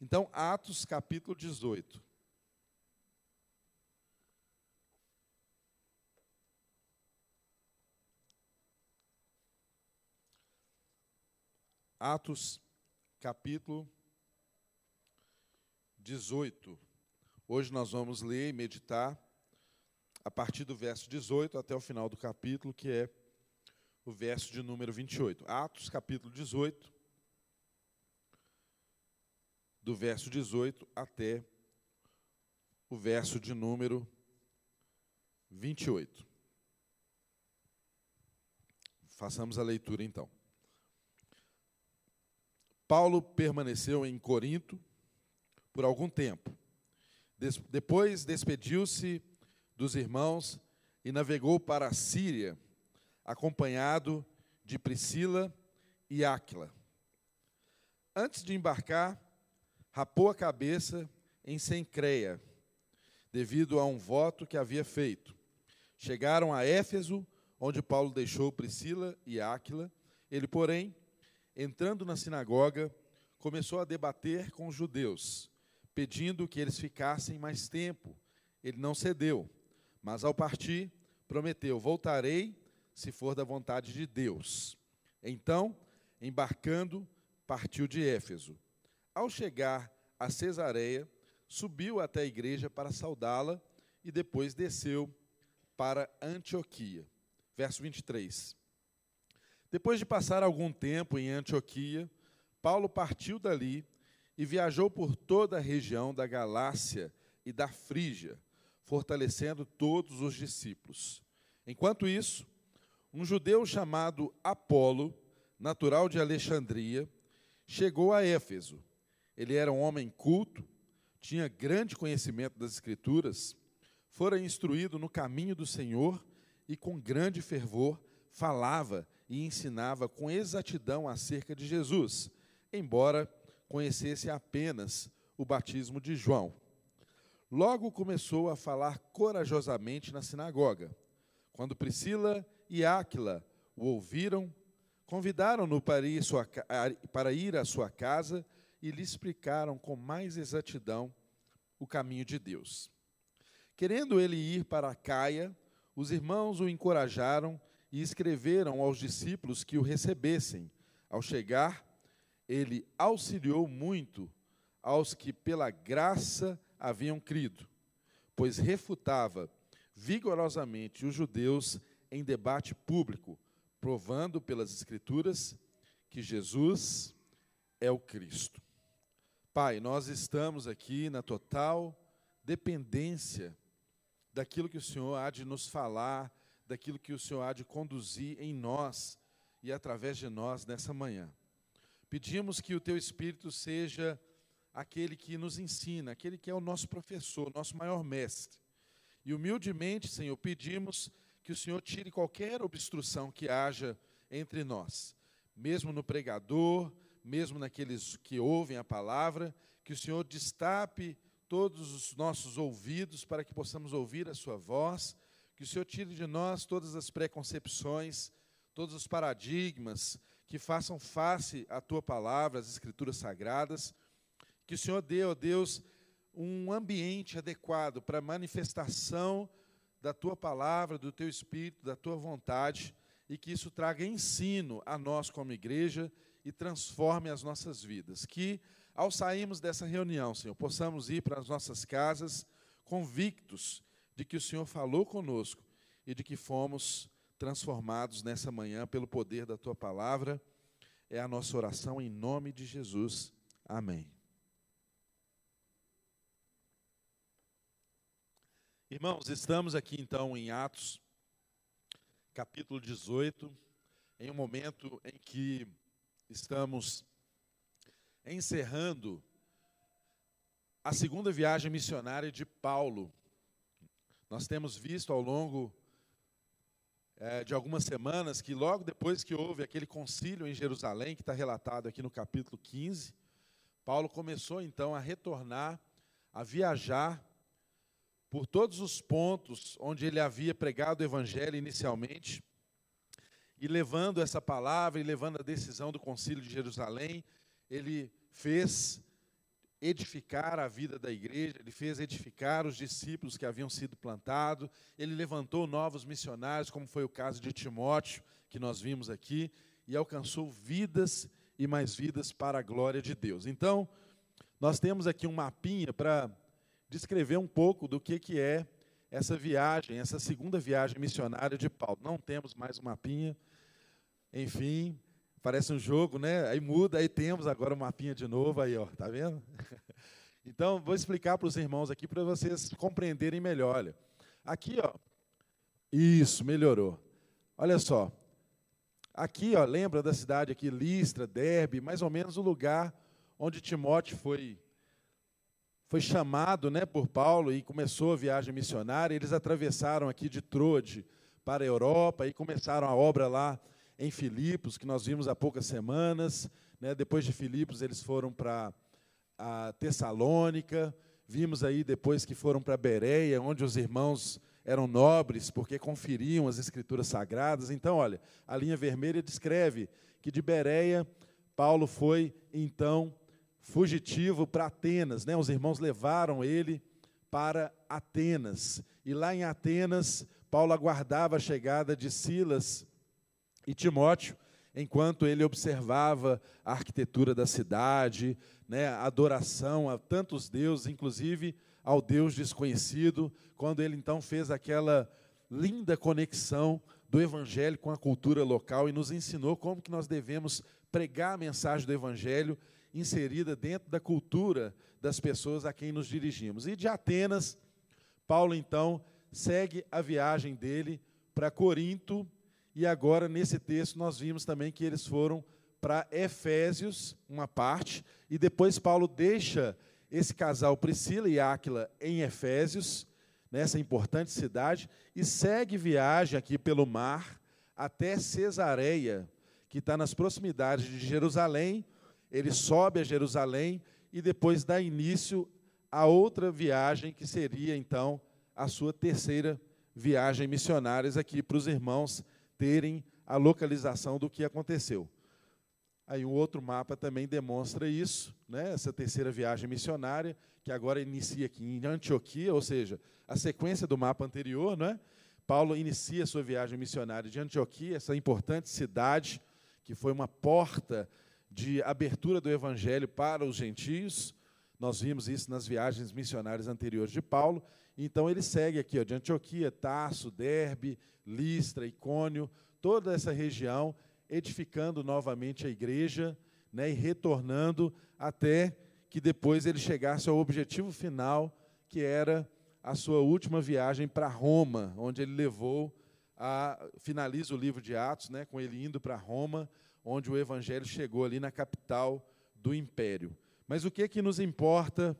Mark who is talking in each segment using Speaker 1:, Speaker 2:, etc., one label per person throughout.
Speaker 1: Então, Atos capítulo 18. Atos capítulo 18. Hoje nós vamos ler e meditar a partir do verso 18 até o final do capítulo, que é o verso de número 28. Atos capítulo 18, do verso 18 até o verso de número 28. Façamos a leitura então. Paulo permaneceu em Corinto por algum tempo. Des depois despediu-se dos irmãos e navegou para a Síria, acompanhado de Priscila e Áquila. Antes de embarcar, rapou a cabeça em Sencreia, devido a um voto que havia feito. Chegaram a Éfeso, onde Paulo deixou Priscila e Áquila. Ele, porém, entrando na sinagoga, começou a debater com os judeus, pedindo que eles ficassem mais tempo. Ele não cedeu, mas ao partir, prometeu: Voltarei se for da vontade de Deus. Então, embarcando, partiu de Éfeso. Ao chegar a Cesareia, subiu até a igreja para saudá-la e depois desceu para Antioquia. Verso 23. Depois de passar algum tempo em Antioquia, Paulo partiu dali e viajou por toda a região da Galácia e da Frígia, fortalecendo todos os discípulos. Enquanto isso, um judeu chamado Apolo, natural de Alexandria, chegou a Éfeso. Ele era um homem culto, tinha grande conhecimento das Escrituras, fora instruído no caminho do Senhor e com grande fervor falava e ensinava com exatidão acerca de Jesus, embora conhecesse apenas o batismo de João. Logo começou a falar corajosamente na sinagoga. Quando Priscila e Áquila o ouviram, convidaram-no para, para ir à sua casa e lhe explicaram com mais exatidão o caminho de Deus. Querendo ele ir para Caia, os irmãos o encorajaram e escreveram aos discípulos que o recebessem. Ao chegar, ele auxiliou muito aos que pela graça haviam crido, pois refutava vigorosamente os judeus em debate público, provando pelas Escrituras que Jesus é o Cristo. Pai, nós estamos aqui na total dependência daquilo que o Senhor há de nos falar daquilo que o Senhor há de conduzir em nós e através de nós nessa manhã. Pedimos que o teu Espírito seja aquele que nos ensina, aquele que é o nosso professor, nosso maior mestre. E humildemente, Senhor, pedimos que o Senhor tire qualquer obstrução que haja entre nós, mesmo no pregador, mesmo naqueles que ouvem a palavra, que o Senhor destape todos os nossos ouvidos para que possamos ouvir a Sua voz que o Senhor tire de nós todas as preconcepções, todos os paradigmas que façam face à tua palavra, às escrituras sagradas. Que o Senhor dê, ó Deus, um ambiente adequado para a manifestação da tua palavra, do teu espírito, da tua vontade, e que isso traga ensino a nós como igreja e transforme as nossas vidas. Que ao sairmos dessa reunião, Senhor, possamos ir para as nossas casas convictos de que o Senhor falou conosco e de que fomos transformados nessa manhã pelo poder da tua palavra. É a nossa oração em nome de Jesus. Amém. Irmãos, estamos aqui então em Atos, capítulo 18, em um momento em que estamos encerrando a segunda viagem missionária de Paulo. Nós temos visto ao longo é, de algumas semanas que, logo depois que houve aquele concílio em Jerusalém, que está relatado aqui no capítulo 15, Paulo começou então a retornar, a viajar por todos os pontos onde ele havia pregado o evangelho inicialmente, e levando essa palavra e levando a decisão do concílio de Jerusalém, ele fez edificar a vida da igreja, ele fez edificar os discípulos que haviam sido plantados, ele levantou novos missionários, como foi o caso de Timóteo, que nós vimos aqui, e alcançou vidas e mais vidas para a glória de Deus. Então, nós temos aqui um mapinha para descrever um pouco do que, que é essa viagem, essa segunda viagem missionária de Paulo. Não temos mais um mapinha, enfim, Parece um jogo, né? Aí muda, aí temos agora o mapinha de novo, aí, ó, tá vendo? Então, vou explicar para os irmãos aqui para vocês compreenderem melhor. Olha, aqui, ó, isso, melhorou. Olha só, aqui, ó, lembra da cidade aqui, Listra, Derbe, mais ou menos o lugar onde Timóteo foi foi chamado, né, por Paulo e começou a viagem missionária. Eles atravessaram aqui de Troade para a Europa e começaram a obra lá em Filipos, que nós vimos há poucas semanas. Né? Depois de Filipos, eles foram para a Tessalônica. Vimos aí depois que foram para Bereia, onde os irmãos eram nobres porque conferiam as escrituras sagradas. Então, olha, a linha vermelha descreve que de Bereia Paulo foi então fugitivo para Atenas, né? Os irmãos levaram ele para Atenas. E lá em Atenas, Paulo aguardava a chegada de Silas e Timóteo, enquanto ele observava a arquitetura da cidade, né, a adoração a tantos deuses, inclusive ao Deus desconhecido, quando ele então fez aquela linda conexão do evangelho com a cultura local e nos ensinou como que nós devemos pregar a mensagem do evangelho inserida dentro da cultura das pessoas a quem nos dirigimos. E de Atenas, Paulo então segue a viagem dele para Corinto, e agora, nesse texto, nós vimos também que eles foram para Efésios, uma parte, e depois Paulo deixa esse casal Priscila e Áquila em Efésios, nessa importante cidade, e segue viagem aqui pelo mar até Cesareia, que está nas proximidades de Jerusalém. Ele sobe a Jerusalém e depois dá início a outra viagem, que seria então a sua terceira viagem missionária aqui para os irmãos terem a localização do que aconteceu. Aí um outro mapa também demonstra isso, né? essa terceira viagem missionária, que agora inicia aqui em Antioquia, ou seja, a sequência do mapa anterior, né? Paulo inicia sua viagem missionária de Antioquia, essa importante cidade que foi uma porta de abertura do evangelho para os gentios. Nós vimos isso nas viagens missionárias anteriores de Paulo. Então ele segue aqui, ó, de Antioquia, Tarso, Derbe, Listra, Icônio, toda essa região, edificando novamente a igreja né, e retornando até que depois ele chegasse ao objetivo final, que era a sua última viagem para Roma, onde ele levou a finaliza o livro de Atos, né, com ele indo para Roma, onde o evangelho chegou ali na capital do império. Mas o que é que nos importa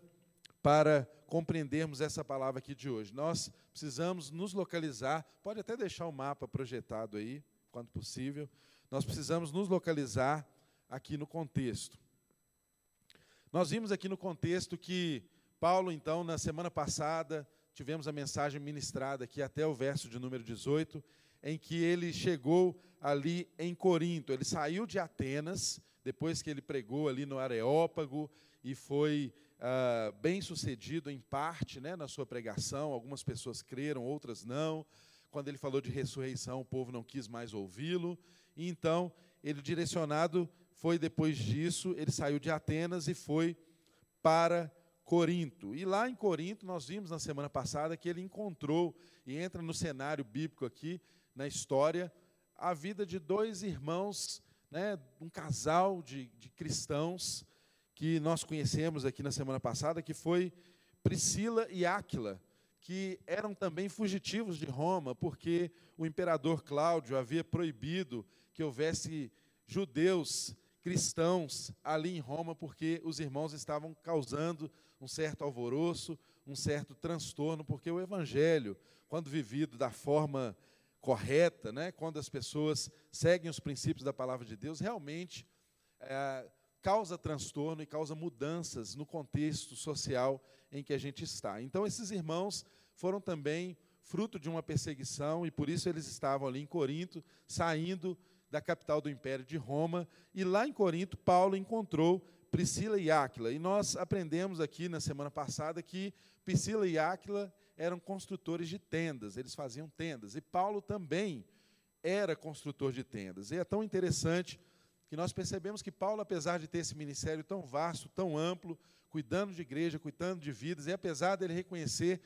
Speaker 1: para compreendermos essa palavra aqui de hoje. Nós precisamos nos localizar, pode até deixar o mapa projetado aí, quando possível. Nós precisamos nos localizar aqui no contexto. Nós vimos aqui no contexto que Paulo, então, na semana passada, tivemos a mensagem ministrada aqui até o verso de número 18, em que ele chegou ali em Corinto. Ele saiu de Atenas, depois que ele pregou ali no Areópago e foi uh, bem sucedido em parte né, na sua pregação, algumas pessoas creram, outras não. Quando ele falou de ressurreição, o povo não quis mais ouvi-lo. E então, ele direcionado foi depois disso, ele saiu de Atenas e foi para Corinto. E lá em Corinto, nós vimos na semana passada que ele encontrou, e entra no cenário bíblico aqui, na história, a vida de dois irmãos, né, um casal de, de cristãos, que nós conhecemos aqui na semana passada, que foi Priscila e Áquila, que eram também fugitivos de Roma, porque o imperador Cláudio havia proibido que houvesse judeus cristãos ali em Roma, porque os irmãos estavam causando um certo alvoroço, um certo transtorno, porque o evangelho, quando vivido da forma correta, né, quando as pessoas seguem os princípios da palavra de Deus, realmente é, causa transtorno e causa mudanças no contexto social em que a gente está. Então, esses irmãos foram também fruto de uma perseguição e por isso eles estavam ali em Corinto, saindo da capital do império de Roma. E lá em Corinto, Paulo encontrou Priscila e Áquila. E nós aprendemos aqui na semana passada que Priscila e Áquila eram construtores de tendas, eles faziam tendas. E Paulo também era construtor de tendas. E é tão interessante que nós percebemos que Paulo, apesar de ter esse ministério tão vasto, tão amplo, cuidando de igreja, cuidando de vidas, e apesar dele reconhecer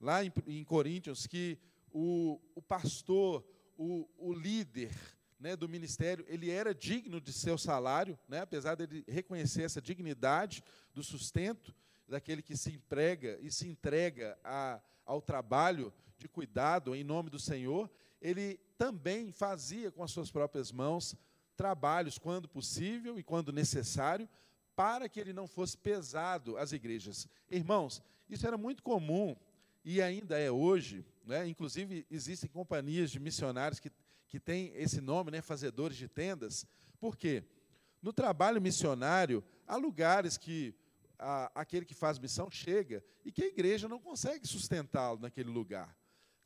Speaker 1: lá em, em Coríntios que o, o pastor, o, o líder né, do ministério, ele era digno de seu salário, né, apesar dele reconhecer essa dignidade do sustento daquele que se emprega e se entrega a, ao trabalho de cuidado em nome do Senhor, ele também fazia com as suas próprias mãos trabalhos quando possível e quando necessário, para que ele não fosse pesado às igrejas. Irmãos, isso era muito comum e ainda é hoje, né? inclusive existem companhias de missionários que, que têm esse nome, né? fazedores de tendas. Por quê? No trabalho missionário, há lugares que a, aquele que faz missão chega e que a igreja não consegue sustentá-lo naquele lugar.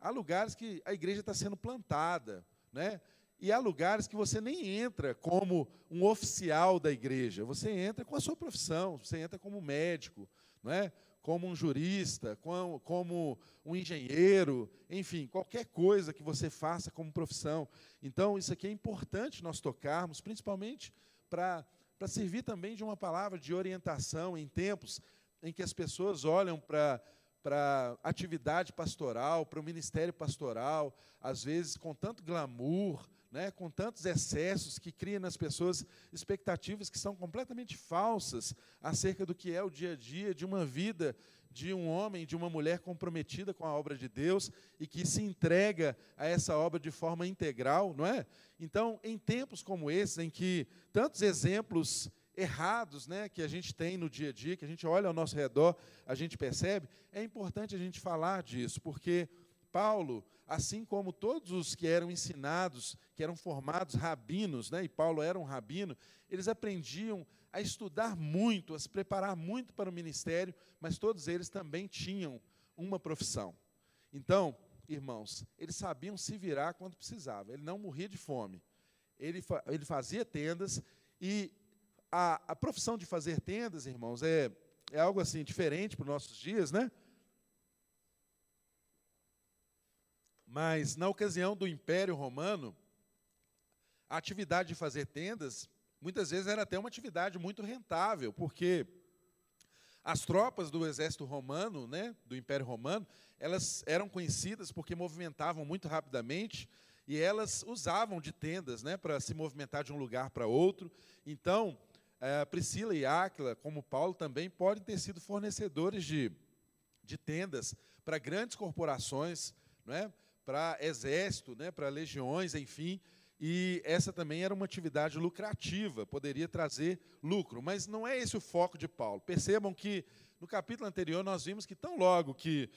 Speaker 1: Há lugares que a igreja está sendo plantada, né? E há lugares que você nem entra como um oficial da igreja, você entra com a sua profissão, você entra como médico, não é? como um jurista, como, um engenheiro, enfim, qualquer coisa que você faça como profissão. Então, isso aqui é importante nós tocarmos, principalmente para servir também de uma palavra de orientação em tempos em que as pessoas olham para para atividade pastoral, para o ministério pastoral, às vezes com tanto glamour, né, com tantos excessos que cria nas pessoas expectativas que são completamente falsas acerca do que é o dia a dia de uma vida de um homem, de uma mulher comprometida com a obra de Deus e que se entrega a essa obra de forma integral, não é? Então, em tempos como esses, em que tantos exemplos errados né, que a gente tem no dia a dia, que a gente olha ao nosso redor, a gente percebe, é importante a gente falar disso, porque Paulo, assim como todos os que eram ensinados, que eram formados rabinos, né, e Paulo era um rabino, eles aprendiam a estudar muito, a se preparar muito para o ministério, mas todos eles também tinham uma profissão. Então, irmãos, eles sabiam se virar quando precisava, ele não morria de fome. Ele, fa ele fazia tendas e a, a profissão de fazer tendas, irmãos, é, é algo assim diferente para os nossos dias, né? Mas na ocasião do Império Romano, a atividade de fazer tendas muitas vezes era até uma atividade muito rentável, porque as tropas do exército romano, né, do Império Romano, elas eram conhecidas porque movimentavam muito rapidamente e elas usavam de tendas, né, para se movimentar de um lugar para outro. Então, é, Priscila e Áquila, como Paulo, também podem ter sido fornecedores de, de tendas para grandes corporações, não é? Para exército, né, para legiões, enfim. E essa também era uma atividade lucrativa, poderia trazer lucro. Mas não é esse o foco de Paulo. Percebam que no capítulo anterior nós vimos que tão logo que,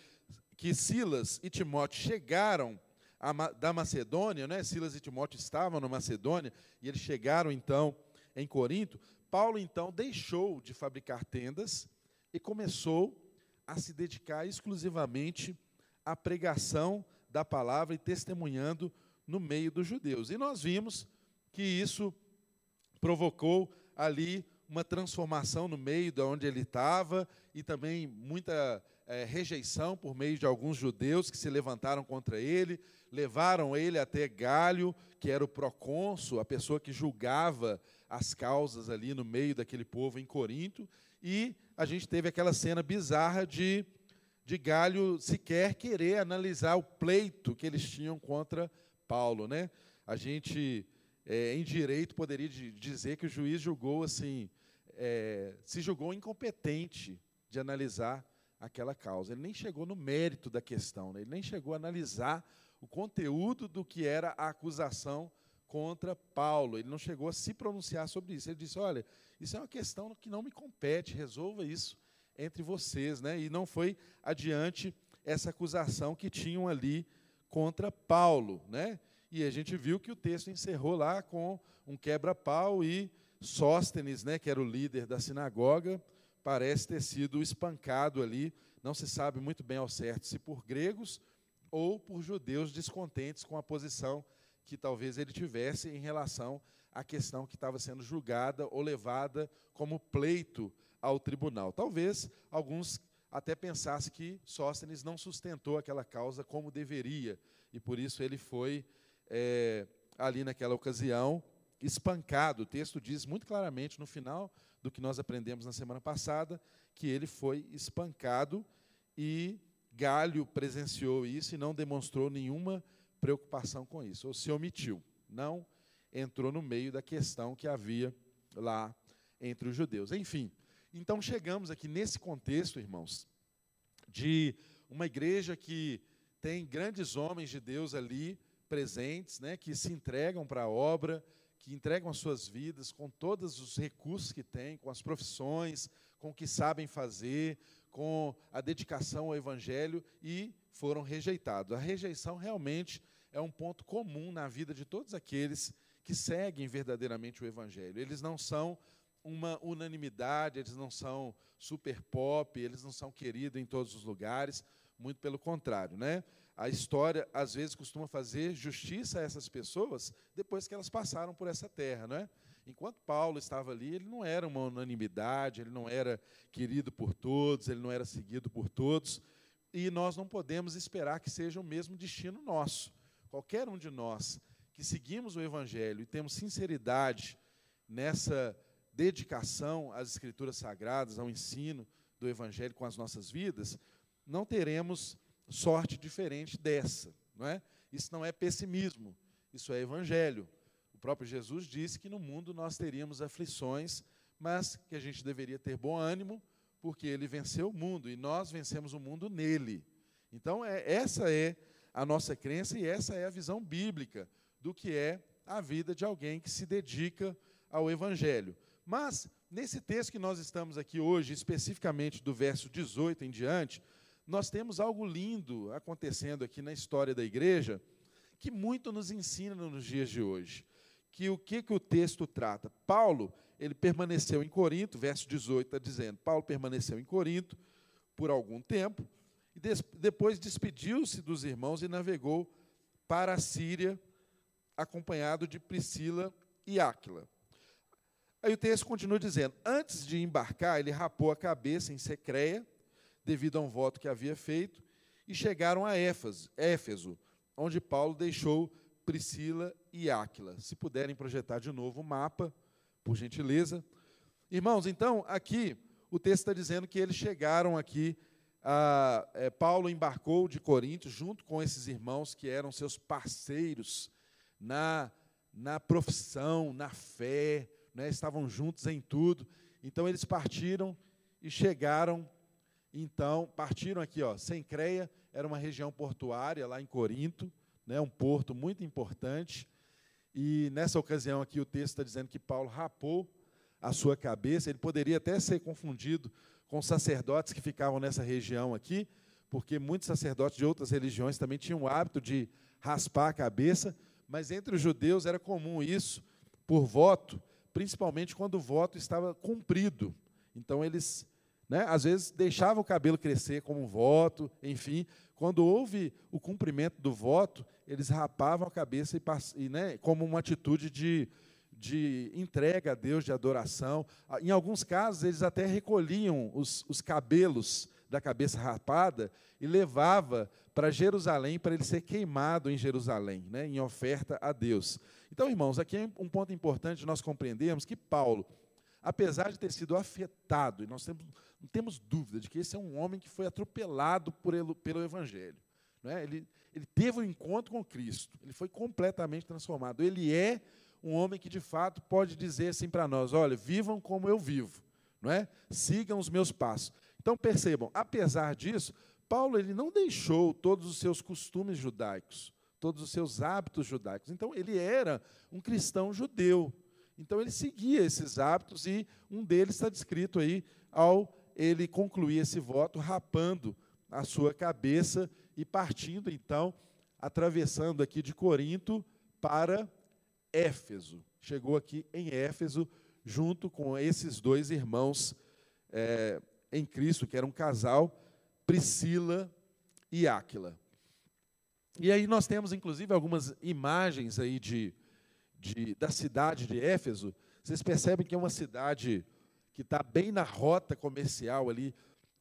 Speaker 1: que Silas e Timóteo chegaram a, da Macedônia, né, Silas e Timóteo estavam na Macedônia, e eles chegaram então em Corinto, Paulo então deixou de fabricar tendas e começou a se dedicar exclusivamente à pregação da palavra e testemunhando no meio dos judeus. E nós vimos que isso provocou ali uma transformação no meio de onde ele estava e também muita é, rejeição por meio de alguns judeus que se levantaram contra ele, levaram ele até Galho, que era o procônsul, a pessoa que julgava as causas ali no meio daquele povo em Corinto, e a gente teve aquela cena bizarra de de Galho sequer querer analisar o pleito que eles tinham contra Paulo. Né? A gente, é, em direito, poderia dizer que o juiz julgou assim, é, se julgou incompetente de analisar aquela causa. Ele nem chegou no mérito da questão, né? ele nem chegou a analisar o conteúdo do que era a acusação contra Paulo. Ele não chegou a se pronunciar sobre isso. Ele disse: olha, isso é uma questão que não me compete, resolva isso entre vocês, né? E não foi adiante essa acusação que tinham ali contra Paulo, né? E a gente viu que o texto encerrou lá com um quebra-pau e Sóstenes, né, que era o líder da sinagoga, parece ter sido espancado ali, não se sabe muito bem ao certo se por gregos ou por judeus descontentes com a posição que talvez ele tivesse em relação a questão que estava sendo julgada ou levada como pleito ao tribunal. Talvez alguns até pensassem que Sóstenes não sustentou aquela causa como deveria, e por isso ele foi, é, ali naquela ocasião, espancado. O texto diz muito claramente no final do que nós aprendemos na semana passada, que ele foi espancado e Galho presenciou isso e não demonstrou nenhuma preocupação com isso, ou se omitiu, não entrou no meio da questão que havia lá entre os judeus. Enfim, então chegamos aqui nesse contexto, irmãos, de uma igreja que tem grandes homens de Deus ali presentes, né, que se entregam para a obra, que entregam as suas vidas com todos os recursos que têm, com as profissões, com o que sabem fazer, com a dedicação ao Evangelho e foram rejeitados. A rejeição realmente é um ponto comum na vida de todos aqueles que seguem verdadeiramente o Evangelho. Eles não são uma unanimidade, eles não são super pop, eles não são queridos em todos os lugares, muito pelo contrário, né? A história às vezes costuma fazer justiça a essas pessoas depois que elas passaram por essa terra, não é? Enquanto Paulo estava ali, ele não era uma unanimidade, ele não era querido por todos, ele não era seguido por todos, e nós não podemos esperar que seja o mesmo destino nosso. Qualquer um de nós que seguimos o Evangelho e temos sinceridade nessa dedicação às Escrituras Sagradas, ao ensino do Evangelho com as nossas vidas, não teremos sorte diferente dessa. Não é? Isso não é pessimismo, isso é Evangelho próprio Jesus disse que no mundo nós teríamos aflições, mas que a gente deveria ter bom ânimo, porque ele venceu o mundo e nós vencemos o mundo nele. Então, é, essa é a nossa crença e essa é a visão bíblica do que é a vida de alguém que se dedica ao Evangelho. Mas, nesse texto que nós estamos aqui hoje, especificamente do verso 18 em diante, nós temos algo lindo acontecendo aqui na história da igreja que muito nos ensina nos dias de hoje que o que, que o texto trata? Paulo, ele permaneceu em Corinto, verso 18 está dizendo, Paulo permaneceu em Corinto por algum tempo, e depois despediu-se dos irmãos e navegou para a Síria, acompanhado de Priscila e Áquila. Aí o texto continua dizendo: Antes de embarcar, ele rapou a cabeça em Secreia, devido a um voto que havia feito, e chegaram a Éfeso, onde Paulo deixou Priscila e Áquila. Se puderem projetar de novo o mapa, por gentileza. Irmãos, então, aqui o texto está dizendo que eles chegaram aqui. A, é, Paulo embarcou de Corinto junto com esses irmãos que eram seus parceiros na, na profissão, na fé, né, estavam juntos em tudo. Então eles partiram e chegaram. Então partiram aqui, ó. Sencreia era uma região portuária lá em Corinto né, um porto muito importante. E nessa ocasião aqui o texto está dizendo que Paulo rapou a sua cabeça. Ele poderia até ser confundido com sacerdotes que ficavam nessa região aqui, porque muitos sacerdotes de outras religiões também tinham o hábito de raspar a cabeça, mas entre os judeus era comum isso por voto, principalmente quando o voto estava cumprido. Então eles, né, às vezes deixavam o cabelo crescer como um voto, enfim, quando houve o cumprimento do voto, eles rapavam a cabeça e, e né, como uma atitude de, de entrega a Deus, de adoração. Ah, em alguns casos, eles até recolhiam os, os cabelos da cabeça rapada e levava para Jerusalém para ele ser queimado em Jerusalém, né, em oferta a Deus. Então, irmãos, aqui é um ponto importante nós compreendermos que Paulo, apesar de ter sido afetado, e nós temos, não temos dúvida de que esse é um homem que foi atropelado por ele, pelo Evangelho. Né? Ele, ele teve um encontro com Cristo, ele foi completamente transformado. Ele é um homem que, de fato, pode dizer assim para nós: olha, vivam como eu vivo, não é? sigam os meus passos. Então, percebam, apesar disso, Paulo ele não deixou todos os seus costumes judaicos, todos os seus hábitos judaicos. Então, ele era um cristão judeu. Então ele seguia esses hábitos e um deles está descrito aí ao ele concluir esse voto rapando a sua cabeça e partindo então, atravessando aqui de Corinto para Éfeso. Chegou aqui em Éfeso junto com esses dois irmãos é, em Cristo, que era um casal, Priscila e Áquila. E aí nós temos, inclusive, algumas imagens aí de, de, da cidade de Éfeso, vocês percebem que é uma cidade que está bem na rota comercial ali,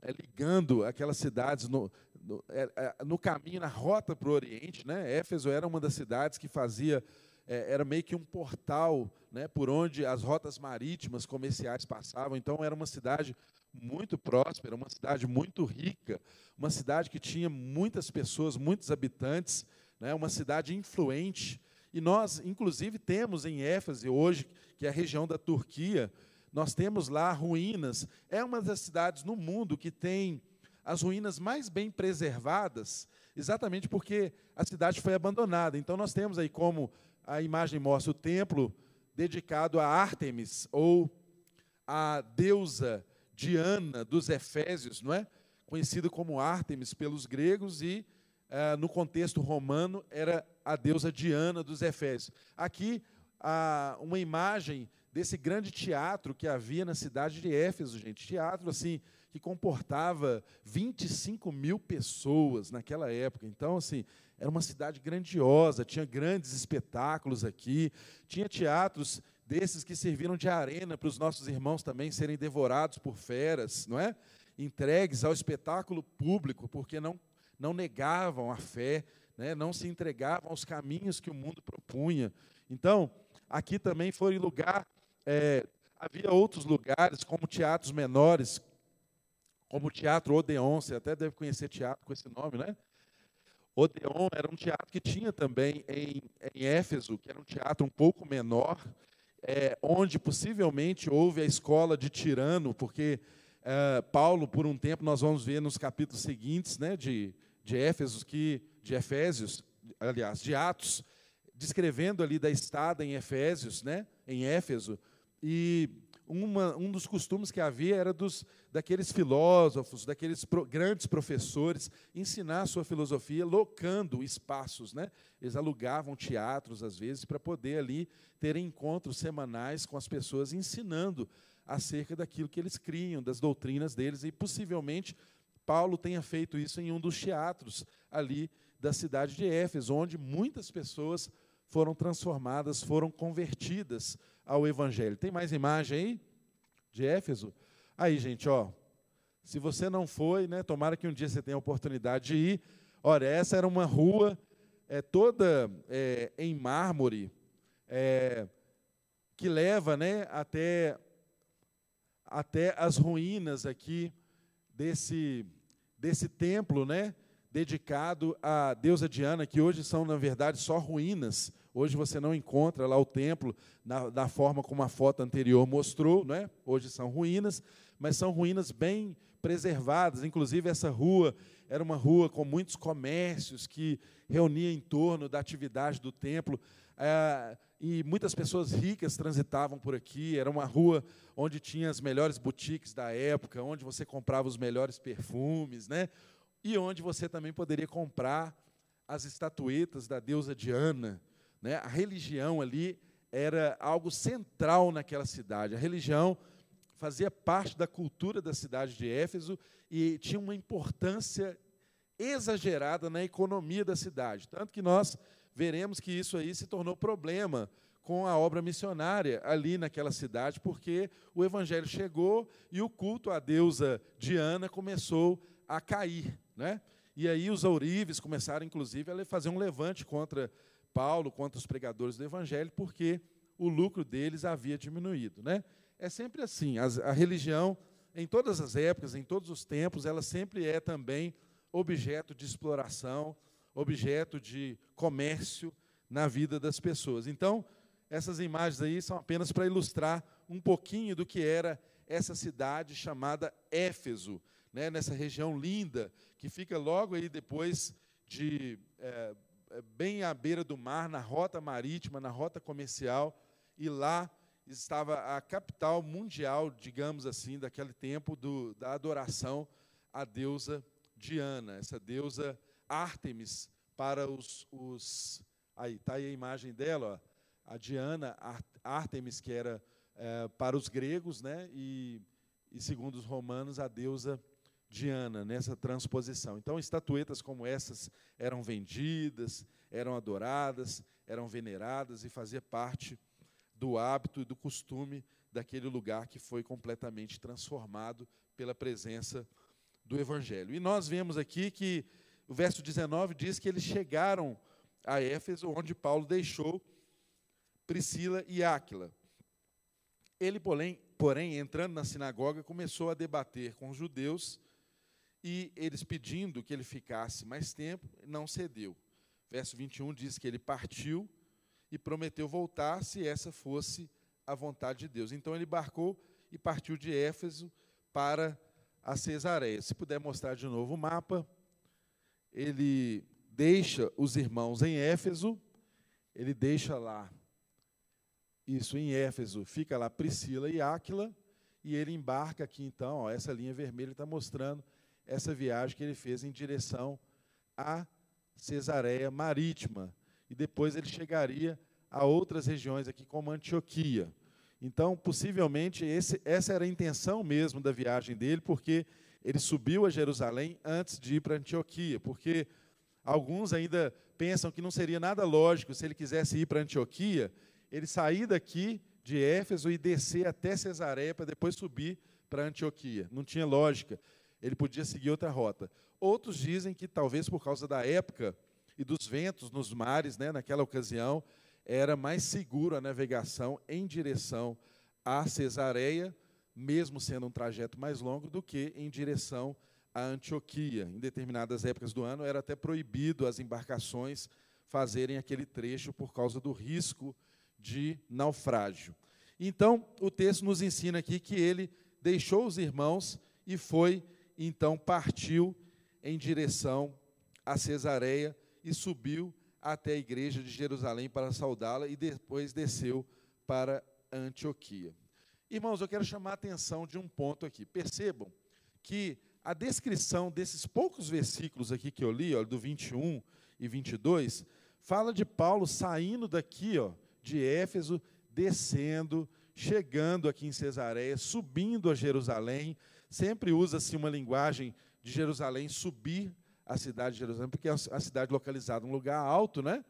Speaker 1: é, ligando aquelas cidades no, no, é, é, no caminho, na rota para o Oriente. Né? Éfeso era uma das cidades que fazia, é, era meio que um portal né, por onde as rotas marítimas comerciais passavam. Então, era uma cidade muito próspera, uma cidade muito rica, uma cidade que tinha muitas pessoas, muitos habitantes, né, uma cidade influente. E nós, inclusive, temos em Éfeso, hoje, que é a região da Turquia, nós temos lá ruínas. É uma das cidades no mundo que tem as ruínas mais bem preservadas, exatamente porque a cidade foi abandonada. Então, nós temos aí, como a imagem mostra, o templo dedicado a Ártemis, ou a deusa Diana dos Efésios, não é? Conhecido como Ártemis pelos gregos e uh, no contexto romano era a deusa Diana dos Efésios. Aqui uma imagem desse grande teatro que havia na cidade de Éfeso, gente. Teatro assim que comportava 25 mil pessoas naquela época. Então, assim, era uma cidade grandiosa, tinha grandes espetáculos aqui, tinha teatros desses que serviram de arena para os nossos irmãos também serem devorados por feras, não é? Entregues ao espetáculo público, porque não, não negavam a fé, né? não se entregavam aos caminhos que o mundo propunha. Então, aqui também foi lugar é, havia outros lugares, como teatros menores, como o Teatro Odeon, você até deve conhecer teatro com esse nome, né? Odeon era um teatro que tinha também em, em Éfeso, que era um teatro um pouco menor, é, onde possivelmente houve a escola de Tirano, porque é, Paulo, por um tempo, nós vamos ver nos capítulos seguintes né, de, de Éfeso, que, de Efésios, aliás, de Atos, descrevendo ali da estada em Efésios, né, em Éfeso, e uma, um dos costumes que havia era dos daqueles filósofos, daqueles pro, grandes professores, ensinar a sua filosofia locando espaços. Né? Eles alugavam teatros, às vezes, para poder ali ter encontros semanais com as pessoas, ensinando acerca daquilo que eles criam, das doutrinas deles, e possivelmente Paulo tenha feito isso em um dos teatros ali da cidade de Éfeso, onde muitas pessoas foram transformadas, foram convertidas ao Evangelho. Tem mais imagem aí? De Éfeso? Aí, gente, ó. Se você não foi, né, tomara que um dia você tenha a oportunidade de ir. Olha, essa era uma rua é, toda é, em mármore, é, que leva né, até, até as ruínas aqui desse, desse templo, né, dedicado à deusa Diana, que hoje são, na verdade, só ruínas. Hoje você não encontra lá o templo na, da forma como a foto anterior mostrou, não é? Hoje são ruínas, mas são ruínas bem preservadas. Inclusive, essa rua era uma rua com muitos comércios que reunia em torno da atividade do templo. É, e muitas pessoas ricas transitavam por aqui. Era uma rua onde tinha as melhores boutiques da época, onde você comprava os melhores perfumes, né? e onde você também poderia comprar as estatuetas da deusa Diana. Né? A religião ali era algo central naquela cidade. A religião fazia parte da cultura da cidade de Éfeso e tinha uma importância exagerada na economia da cidade. Tanto que nós veremos que isso aí se tornou problema com a obra missionária ali naquela cidade, porque o evangelho chegou e o culto à deusa Diana começou a cair. Né? E aí os ourives começaram, inclusive, a fazer um levante contra Paulo, contra os pregadores do Evangelho, porque o lucro deles havia diminuído. Né? É sempre assim, a, a religião, em todas as épocas, em todos os tempos, ela sempre é também objeto de exploração, objeto de comércio na vida das pessoas. Então, essas imagens aí são apenas para ilustrar um pouquinho do que era essa cidade chamada Éfeso, né, nessa região linda, que fica logo aí depois de é, bem à beira do mar, na rota marítima, na rota comercial, e lá estava a capital mundial, digamos assim, daquele tempo do, da adoração à deusa Diana, essa deusa Ártemis para os, os aí está aí a imagem dela, ó, a Diana Ártemis que era é, para os gregos, né, e, e segundo os romanos a deusa Diana nessa transposição. Então, estatuetas como essas eram vendidas, eram adoradas, eram veneradas e fazia parte do hábito e do costume daquele lugar que foi completamente transformado pela presença do Evangelho. E nós vemos aqui que o verso 19 diz que eles chegaram a Éfeso, onde Paulo deixou Priscila e Áquila. Ele, porém, porém, entrando na sinagoga, começou a debater com os judeus e eles pedindo que ele ficasse mais tempo, não cedeu. Verso 21 diz que ele partiu e prometeu voltar se essa fosse a vontade de Deus. Então ele embarcou e partiu de Éfeso para a Cesareia. Se puder mostrar de novo o mapa, ele deixa os irmãos em Éfeso, ele deixa lá isso em Éfeso, fica lá Priscila e Áquila, e ele embarca aqui então, ó, essa linha vermelha está mostrando essa viagem que ele fez em direção a Cesareia Marítima. E depois ele chegaria a outras regiões aqui, como Antioquia. Então, possivelmente, esse, essa era a intenção mesmo da viagem dele, porque ele subiu a Jerusalém antes de ir para Antioquia, porque alguns ainda pensam que não seria nada lógico se ele quisesse ir para Antioquia, ele sair daqui de Éfeso e descer até Cesareia para depois subir para Antioquia. Não tinha lógica. Ele podia seguir outra rota. Outros dizem que talvez por causa da época e dos ventos nos mares, né, naquela ocasião, era mais seguro a navegação em direção a Cesareia, mesmo sendo um trajeto mais longo, do que em direção a Antioquia. Em determinadas épocas do ano, era até proibido as embarcações fazerem aquele trecho por causa do risco de naufrágio. Então, o texto nos ensina aqui que ele deixou os irmãos e foi, então, partiu em direção a Cesareia e subiu até a igreja de Jerusalém para saudá-la e depois desceu para Antioquia. Irmãos, eu quero chamar a atenção de um ponto aqui. Percebam que a descrição desses poucos versículos aqui que eu li, ó, do 21 e 22, fala de Paulo saindo daqui, ó, de Éfeso, descendo, chegando aqui em Cesareia, subindo a Jerusalém. Sempre usa-se uma linguagem de Jerusalém, subir a cidade de Jerusalém, porque é a cidade localizada num lugar alto, né?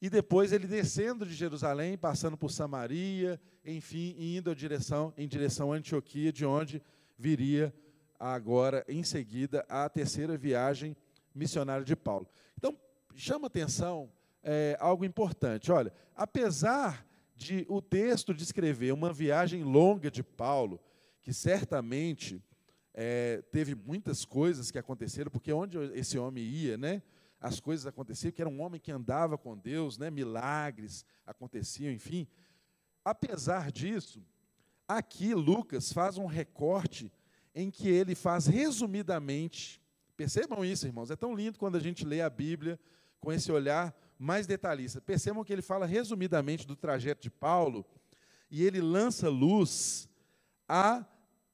Speaker 1: E depois ele descendo de Jerusalém, passando por Samaria, enfim, indo direção, em direção a Antioquia, de onde viria agora, em seguida, a terceira viagem missionária de Paulo. Então, chama atenção é, algo importante. Olha, apesar de o texto descrever uma viagem longa de Paulo, que certamente é, teve muitas coisas que aconteceram, porque onde esse homem ia, né, as coisas aconteciam, que era um homem que andava com Deus, né, milagres aconteciam, enfim. Apesar disso, aqui Lucas faz um recorte em que ele faz resumidamente, percebam isso, irmãos, é tão lindo quando a gente lê a Bíblia com esse olhar mais detalhista. Percebam que ele fala resumidamente do trajeto de Paulo e ele lança luz a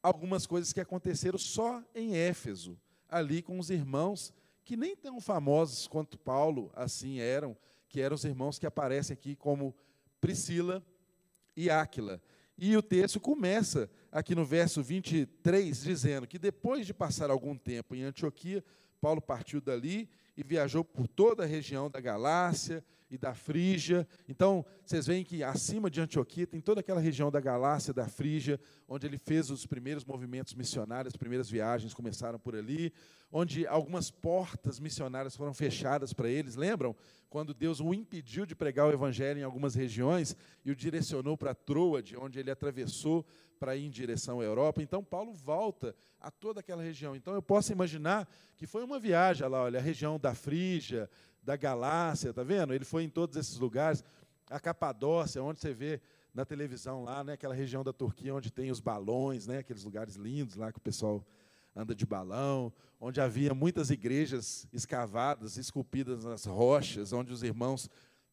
Speaker 1: algumas coisas que aconteceram só em Éfeso, ali com os irmãos que nem tão famosos quanto Paulo assim eram, que eram os irmãos que aparecem aqui como Priscila e Áquila. E o texto começa aqui no verso 23 dizendo que depois de passar algum tempo em Antioquia, Paulo partiu dali e viajou por toda a região da Galácia e da Frígia. Então, vocês veem que acima de Antioquia tem toda aquela região da Galácia, da Frígia, onde ele fez os primeiros movimentos missionários, as primeiras viagens começaram por ali, onde algumas portas missionárias foram fechadas para eles. Lembram? Quando Deus o impediu de pregar o evangelho em algumas regiões e o direcionou para Troade, onde ele atravessou para ir em direção à Europa. Então, Paulo volta a toda aquela região. Então, eu posso imaginar que foi uma viagem lá, olha, a região da Frígia, da Galácia, tá vendo? Ele foi em todos esses lugares, a Capadócia, onde você vê na televisão lá, né, aquela região da Turquia onde tem os balões, né, aqueles lugares lindos lá que o pessoal anda de balão, onde havia muitas igrejas escavadas, esculpidas nas rochas, onde os irmãos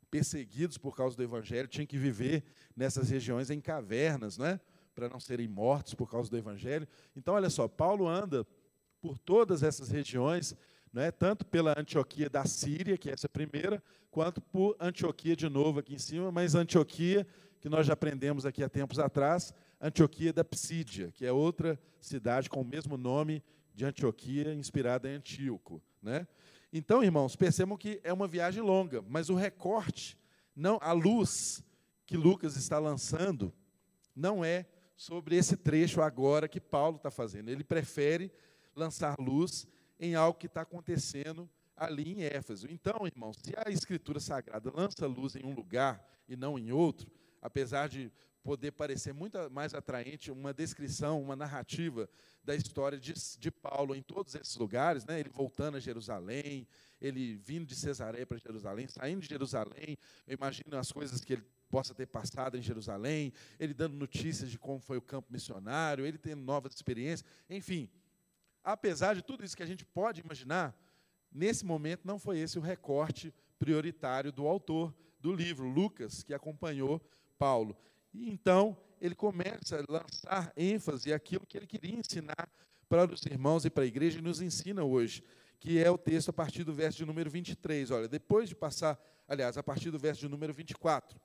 Speaker 1: perseguidos por causa do evangelho tinham que viver nessas regiões em cavernas, né, para não serem mortos por causa do evangelho. Então, olha só, Paulo anda por todas essas regiões né, tanto pela Antioquia da Síria, que é essa primeira, quanto por Antioquia de novo aqui em cima, mas Antioquia, que nós já aprendemos aqui há tempos atrás, Antioquia da Psídia, que é outra cidade com o mesmo nome de Antioquia, inspirada em Antíoco. Né? Então, irmãos, percebam que é uma viagem longa, mas o recorte não a luz que Lucas está lançando não é sobre esse trecho agora que Paulo está fazendo. Ele prefere lançar luz em algo que está acontecendo ali em Éfeso. Então, irmãos, se a Escritura Sagrada lança luz em um lugar e não em outro, apesar de poder parecer muito mais atraente uma descrição, uma narrativa da história de, de Paulo em todos esses lugares, né? ele voltando a Jerusalém, ele vindo de Cesareia para Jerusalém, saindo de Jerusalém, eu imagino as coisas que ele possa ter passado em Jerusalém, ele dando notícias de como foi o campo missionário, ele tendo novas experiências, enfim. Apesar de tudo isso que a gente pode imaginar, nesse momento não foi esse o recorte prioritário do autor do livro, Lucas, que acompanhou Paulo. E então ele começa a lançar ênfase àquilo que ele queria ensinar para os irmãos e para a igreja e nos ensina hoje, que é o texto a partir do verso de número 23. Olha, depois de passar, aliás, a partir do verso de número 24,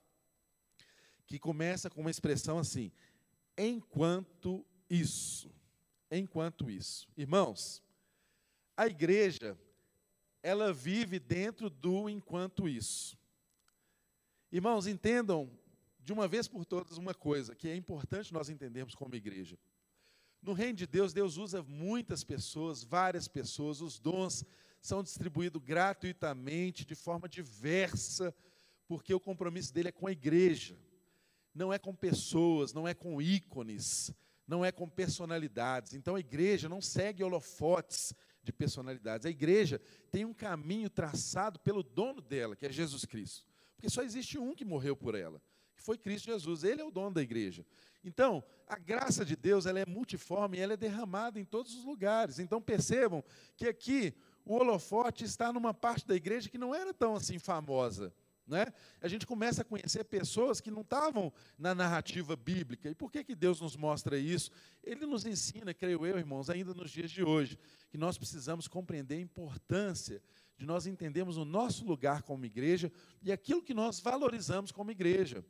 Speaker 1: que começa com uma expressão assim: enquanto isso. Enquanto isso. Irmãos, a igreja, ela vive dentro do enquanto isso. Irmãos, entendam de uma vez por todas uma coisa que é importante nós entendermos como igreja. No reino de Deus, Deus usa muitas pessoas, várias pessoas, os dons são distribuídos gratuitamente, de forma diversa, porque o compromisso dele é com a igreja não é com pessoas, não é com ícones, não é com personalidades. Então a igreja não segue holofotes de personalidades. A igreja tem um caminho traçado pelo dono dela, que é Jesus Cristo. Porque só existe um que morreu por ela, que foi Cristo Jesus. Ele é o dono da igreja. Então, a graça de Deus ela é multiforme ela é derramada em todos os lugares. Então percebam que aqui o holofote está numa parte da igreja que não era tão assim famosa. Né? A gente começa a conhecer pessoas que não estavam na narrativa bíblica. E por que, que Deus nos mostra isso? Ele nos ensina, creio eu, irmãos, ainda nos dias de hoje, que nós precisamos compreender a importância de nós entendermos o nosso lugar como igreja e aquilo que nós valorizamos como igreja.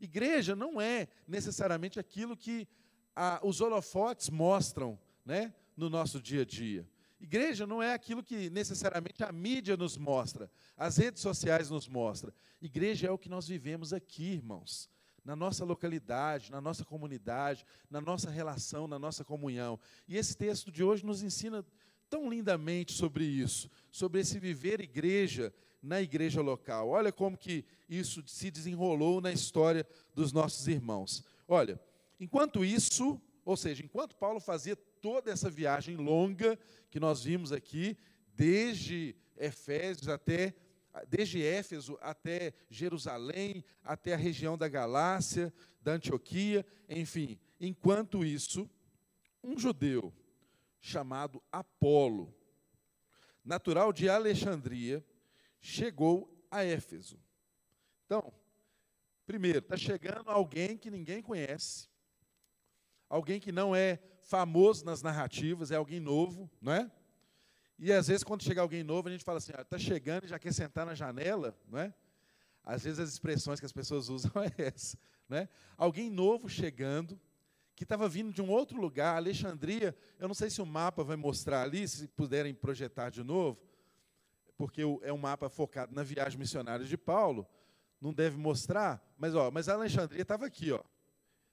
Speaker 1: Igreja não é necessariamente aquilo que a, os holofotes mostram né, no nosso dia a dia. Igreja não é aquilo que necessariamente a mídia nos mostra, as redes sociais nos mostram. Igreja é o que nós vivemos aqui, irmãos, na nossa localidade, na nossa comunidade, na nossa relação, na nossa comunhão. E esse texto de hoje nos ensina tão lindamente sobre isso, sobre esse viver igreja na igreja local. Olha como que isso se desenrolou na história dos nossos irmãos. Olha, enquanto isso, ou seja, enquanto Paulo fazia toda essa viagem longa que nós vimos aqui, desde Efésios até desde Éfeso até Jerusalém, até a região da Galácia, da Antioquia, enfim. Enquanto isso, um judeu chamado Apolo, natural de Alexandria, chegou a Éfeso. Então, primeiro, está chegando alguém que ninguém conhece, alguém que não é famoso nas narrativas, é alguém novo, não é? E às vezes, quando chega alguém novo, a gente fala assim: está chegando e já quer sentar na janela, não é? Às vezes, as expressões que as pessoas usam é essa. Não é? Alguém novo chegando, que estava vindo de um outro lugar, Alexandria. Eu não sei se o mapa vai mostrar ali, se puderem projetar de novo, porque é um mapa focado na viagem missionária de Paulo. Não deve mostrar, mas, ó, mas Alexandria estava aqui, ó,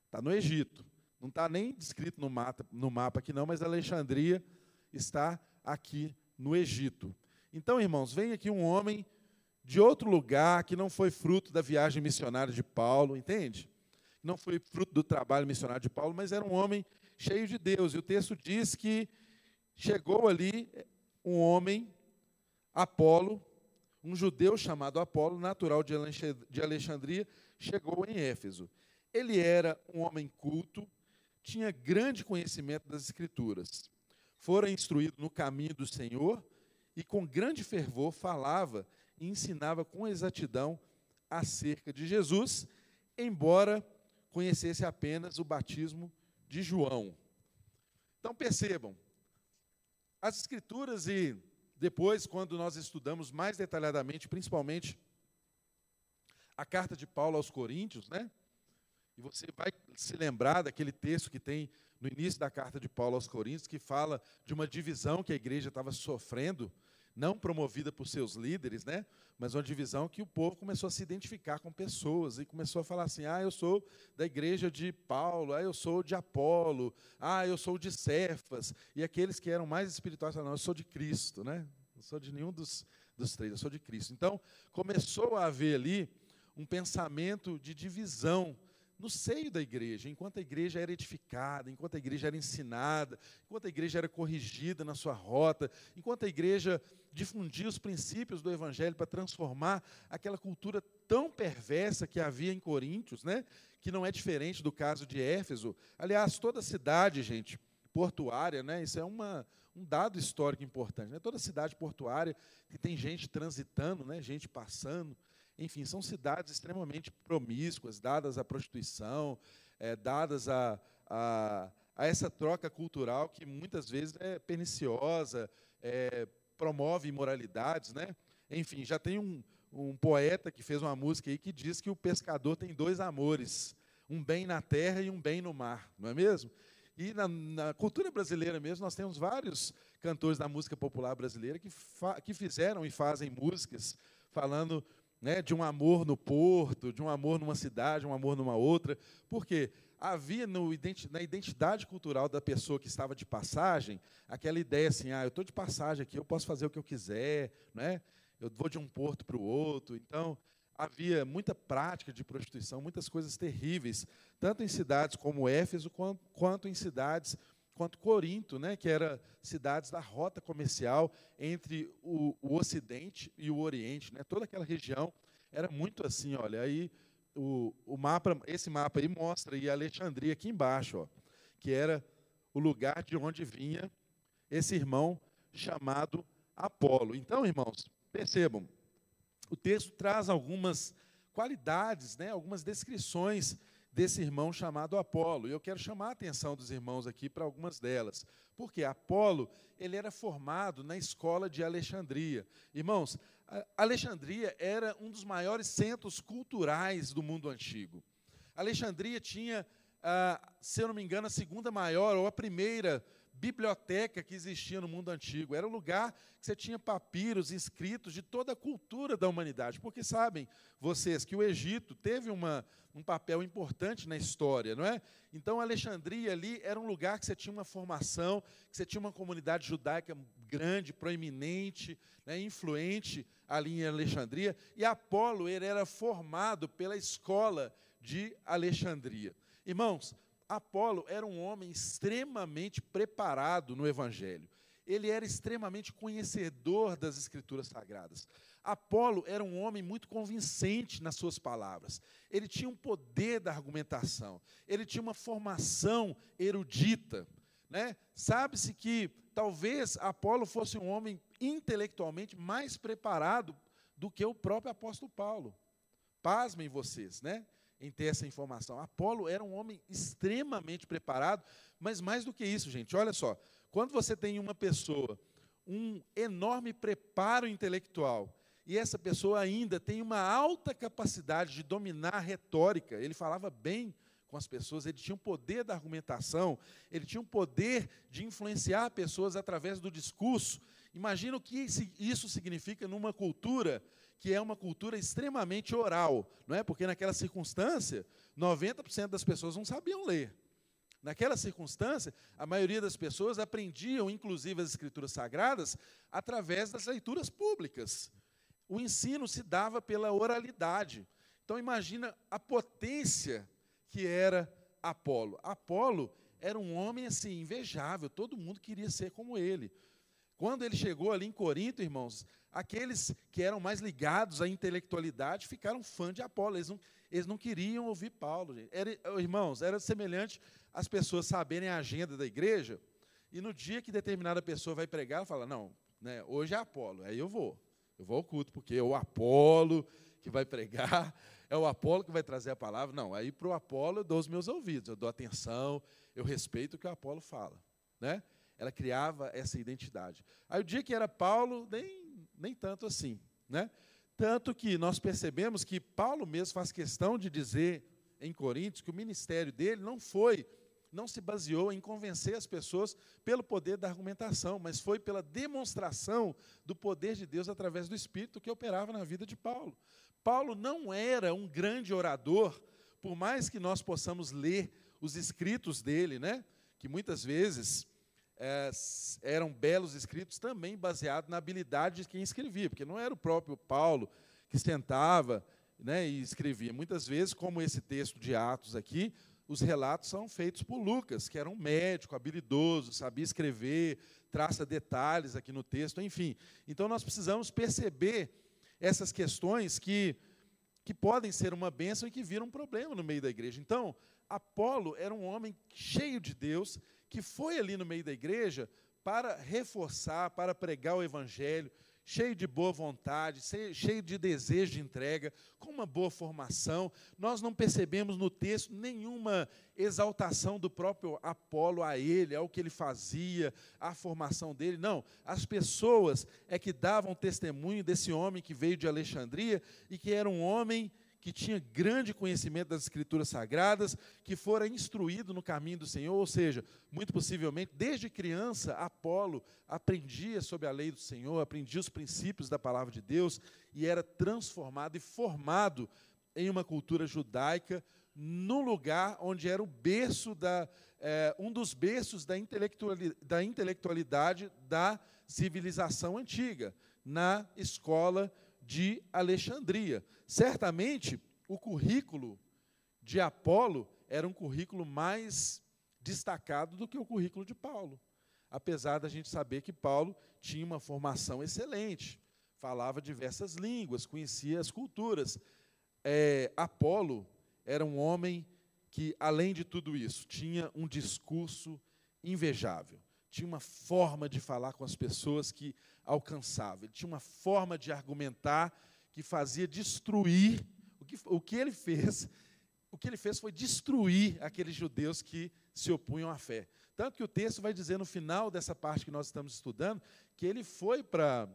Speaker 1: está no Egito. Não está nem descrito no mapa, no mapa aqui, não, mas Alexandria está aqui no Egito. Então, irmãos, vem aqui um homem de outro lugar que não foi fruto da viagem missionária de Paulo, entende? Não foi fruto do trabalho missionário de Paulo, mas era um homem cheio de Deus. E o texto diz que chegou ali um homem, Apolo, um judeu chamado Apolo, natural de Alexandria, chegou em Éfeso. Ele era um homem culto, tinha grande conhecimento das Escrituras. Fora instruído no caminho do Senhor e com grande fervor falava e ensinava com exatidão acerca de Jesus, embora conhecesse apenas o batismo de João. Então percebam, as Escrituras e depois, quando nós estudamos mais detalhadamente, principalmente a carta de Paulo aos Coríntios, né? E você vai se lembrar daquele texto que tem no início da carta de Paulo aos Coríntios, que fala de uma divisão que a igreja estava sofrendo não promovida por seus líderes, né? mas uma divisão que o povo começou a se identificar com pessoas e começou a falar assim: ah, eu sou da igreja de Paulo, ah, eu sou de Apolo, ah, eu sou de Cefas. E aqueles que eram mais espirituais falaram: não, eu sou de Cristo, né? não sou de nenhum dos, dos três, eu sou de Cristo. Então, começou a haver ali um pensamento de divisão no seio da igreja, enquanto a igreja era edificada, enquanto a igreja era ensinada, enquanto a igreja era corrigida na sua rota, enquanto a igreja difundia os princípios do evangelho para transformar aquela cultura tão perversa que havia em Coríntios, né? Que não é diferente do caso de Éfeso. Aliás, toda cidade, gente, portuária, né? Isso é uma, um dado histórico importante, né? Toda cidade portuária que tem gente transitando, né? Gente passando, enfim, são cidades extremamente promíscuas, dadas à prostituição, é, dadas a, a, a, essa troca cultural que muitas vezes é perniciosa, é, promove imoralidades. Né? Enfim, já tem um, um poeta que fez uma música aí que diz que o pescador tem dois amores, um bem na terra e um bem no mar, não é mesmo? E na, na, cultura brasileira mesmo, nós temos vários cantores da música popular brasileira que, que fizeram e fazem músicas falando né, de um amor no porto, de um amor numa cidade, um amor numa outra. Porque havia no, na identidade cultural da pessoa que estava de passagem aquela ideia assim: ah, eu estou de passagem aqui, eu posso fazer o que eu quiser, né? eu vou de um porto para o outro. Então, havia muita prática de prostituição, muitas coisas terríveis, tanto em cidades como Éfeso, quanto em cidades quanto Corinto, né, que era cidades da rota comercial entre o, o Ocidente e o Oriente, né, toda aquela região era muito assim, olha, aí o, o mapa, esse mapa aí mostra aí Alexandria aqui embaixo, ó, que era o lugar de onde vinha esse irmão chamado Apolo. Então, irmãos, percebam, o texto traz algumas qualidades, né, algumas descrições desse irmão chamado Apolo. E eu quero chamar a atenção dos irmãos aqui para algumas delas. Porque Apolo, ele era formado na escola de Alexandria. Irmãos, Alexandria era um dos maiores centros culturais do mundo antigo. Alexandria tinha, ah, se eu não me engano, a segunda maior ou a primeira biblioteca que existia no mundo antigo. Era um lugar que você tinha papiros escritos de toda a cultura da humanidade. Porque sabem vocês que o Egito teve uma, um papel importante na história, não é? Então, Alexandria ali era um lugar que você tinha uma formação, que você tinha uma comunidade judaica grande, proeminente, né, influente ali em Alexandria. E Apolo ele era formado pela escola de Alexandria. Irmãos, Apolo era um homem extremamente preparado no Evangelho. Ele era extremamente conhecedor das Escrituras Sagradas. Apolo era um homem muito convincente nas suas palavras. Ele tinha um poder da argumentação. Ele tinha uma formação erudita. Né? Sabe-se que talvez Apolo fosse um homem intelectualmente mais preparado do que o próprio apóstolo Paulo. Pasmem vocês, né? Em ter essa informação. Apolo era um homem extremamente preparado, mas mais do que isso, gente, olha só. Quando você tem uma pessoa, um enorme preparo intelectual, e essa pessoa ainda tem uma alta capacidade de dominar a retórica, ele falava bem com as pessoas, ele tinha um poder da argumentação, ele tinha um poder de influenciar pessoas através do discurso. Imagina o que isso significa numa cultura que é uma cultura extremamente oral, não é? Porque naquela circunstância, 90% das pessoas não sabiam ler. Naquela circunstância, a maioria das pessoas aprendiam, inclusive, as escrituras sagradas, através das leituras públicas. O ensino se dava pela oralidade. Então, imagina a potência que era Apolo. Apolo era um homem assim invejável, todo mundo queria ser como ele. Quando ele chegou ali em Corinto, irmãos, aqueles que eram mais ligados à intelectualidade ficaram fã de Apolo. Eles não, eles não queriam ouvir Paulo. Era, irmãos, era semelhante às pessoas saberem a agenda da igreja e no dia que determinada pessoa vai pregar, ela fala: Não, né, hoje é Apolo, aí eu vou. Eu vou ao culto, porque é o Apolo que vai pregar, é o Apolo que vai trazer a palavra. Não, aí para o Apolo eu dou os meus ouvidos, eu dou atenção, eu respeito o que o Apolo fala. Né? Ela criava essa identidade. Aí o dia que era Paulo, nem, nem tanto assim. Né? Tanto que nós percebemos que Paulo mesmo faz questão de dizer em Coríntios que o ministério dele não foi não se baseou em convencer as pessoas pelo poder da argumentação, mas foi pela demonstração do poder de Deus através do Espírito que operava na vida de Paulo. Paulo não era um grande orador, por mais que nós possamos ler os escritos dele, né? que muitas vezes é, eram belos escritos também baseados na habilidade de quem escrevia, porque não era o próprio Paulo que sentava né, e escrevia. Muitas vezes, como esse texto de Atos aqui, os relatos são feitos por Lucas, que era um médico habilidoso, sabia escrever, traça detalhes aqui no texto, enfim. Então nós precisamos perceber essas questões que, que podem ser uma bênção e que viram um problema no meio da igreja. Então, Apolo era um homem cheio de Deus, que foi ali no meio da igreja para reforçar, para pregar o evangelho, cheio de boa vontade, cheio de desejo de entrega, com uma boa formação. Nós não percebemos no texto nenhuma exaltação do próprio Apolo a ele, ao que ele fazia, à formação dele. Não, as pessoas é que davam testemunho desse homem que veio de Alexandria e que era um homem que tinha grande conhecimento das Escrituras Sagradas, que fora instruído no caminho do Senhor, ou seja, muito possivelmente, desde criança, Apolo aprendia sobre a lei do Senhor, aprendia os princípios da palavra de Deus e era transformado e formado em uma cultura judaica, no lugar onde era o berço da, é, um dos berços da da intelectualidade da civilização antiga, na escola de Alexandria. Certamente, o currículo de Apolo era um currículo mais destacado do que o currículo de Paulo. Apesar da gente saber que Paulo tinha uma formação excelente, falava diversas línguas, conhecia as culturas. É, Apolo era um homem que, além de tudo isso, tinha um discurso invejável, tinha uma forma de falar com as pessoas que alcançava, ele tinha uma forma de argumentar que fazia destruir o que, o que ele fez. O que ele fez foi destruir aqueles judeus que se opunham à fé. Tanto que o texto vai dizer no final dessa parte que nós estamos estudando, que ele foi para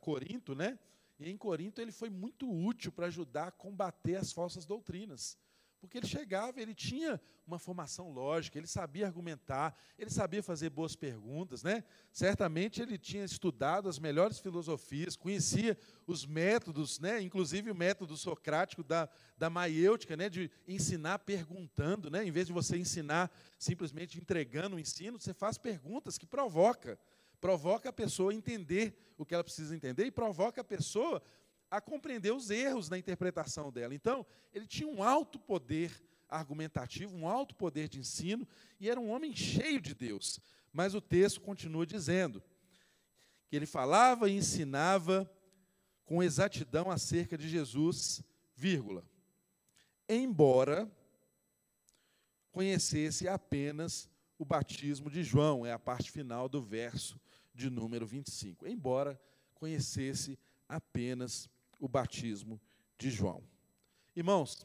Speaker 1: Corinto, né? E em Corinto ele foi muito útil para ajudar a combater as falsas doutrinas. Porque ele chegava, ele tinha uma formação lógica, ele sabia argumentar, ele sabia fazer boas perguntas, né? Certamente ele tinha estudado as melhores filosofias, conhecia os métodos, né? Inclusive o método socrático da, da maiêutica, né? De ensinar perguntando, né? Em vez de você ensinar simplesmente entregando o ensino, você faz perguntas que provoca, provoca a pessoa a entender o que ela precisa entender e provoca a pessoa a compreender os erros na interpretação dela. Então, ele tinha um alto poder argumentativo, um alto poder de ensino, e era um homem cheio de Deus. Mas o texto continua dizendo que ele falava e ensinava com exatidão acerca de Jesus, vírgula, embora conhecesse apenas o batismo de João, é a parte final do verso de número 25. Embora conhecesse apenas o batismo de João. Irmãos,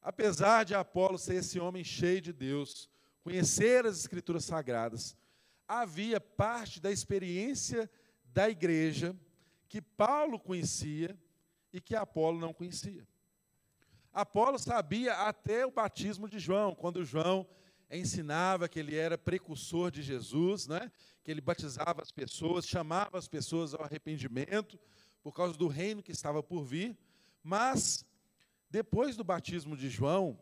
Speaker 1: apesar de Apolo ser esse homem cheio de Deus, conhecer as Escrituras Sagradas, havia parte da experiência da igreja que Paulo conhecia e que Apolo não conhecia. Apolo sabia até o batismo de João, quando João ensinava que ele era precursor de Jesus, né? que ele batizava as pessoas, chamava as pessoas ao arrependimento, por causa do reino que estava por vir, mas depois do batismo de João,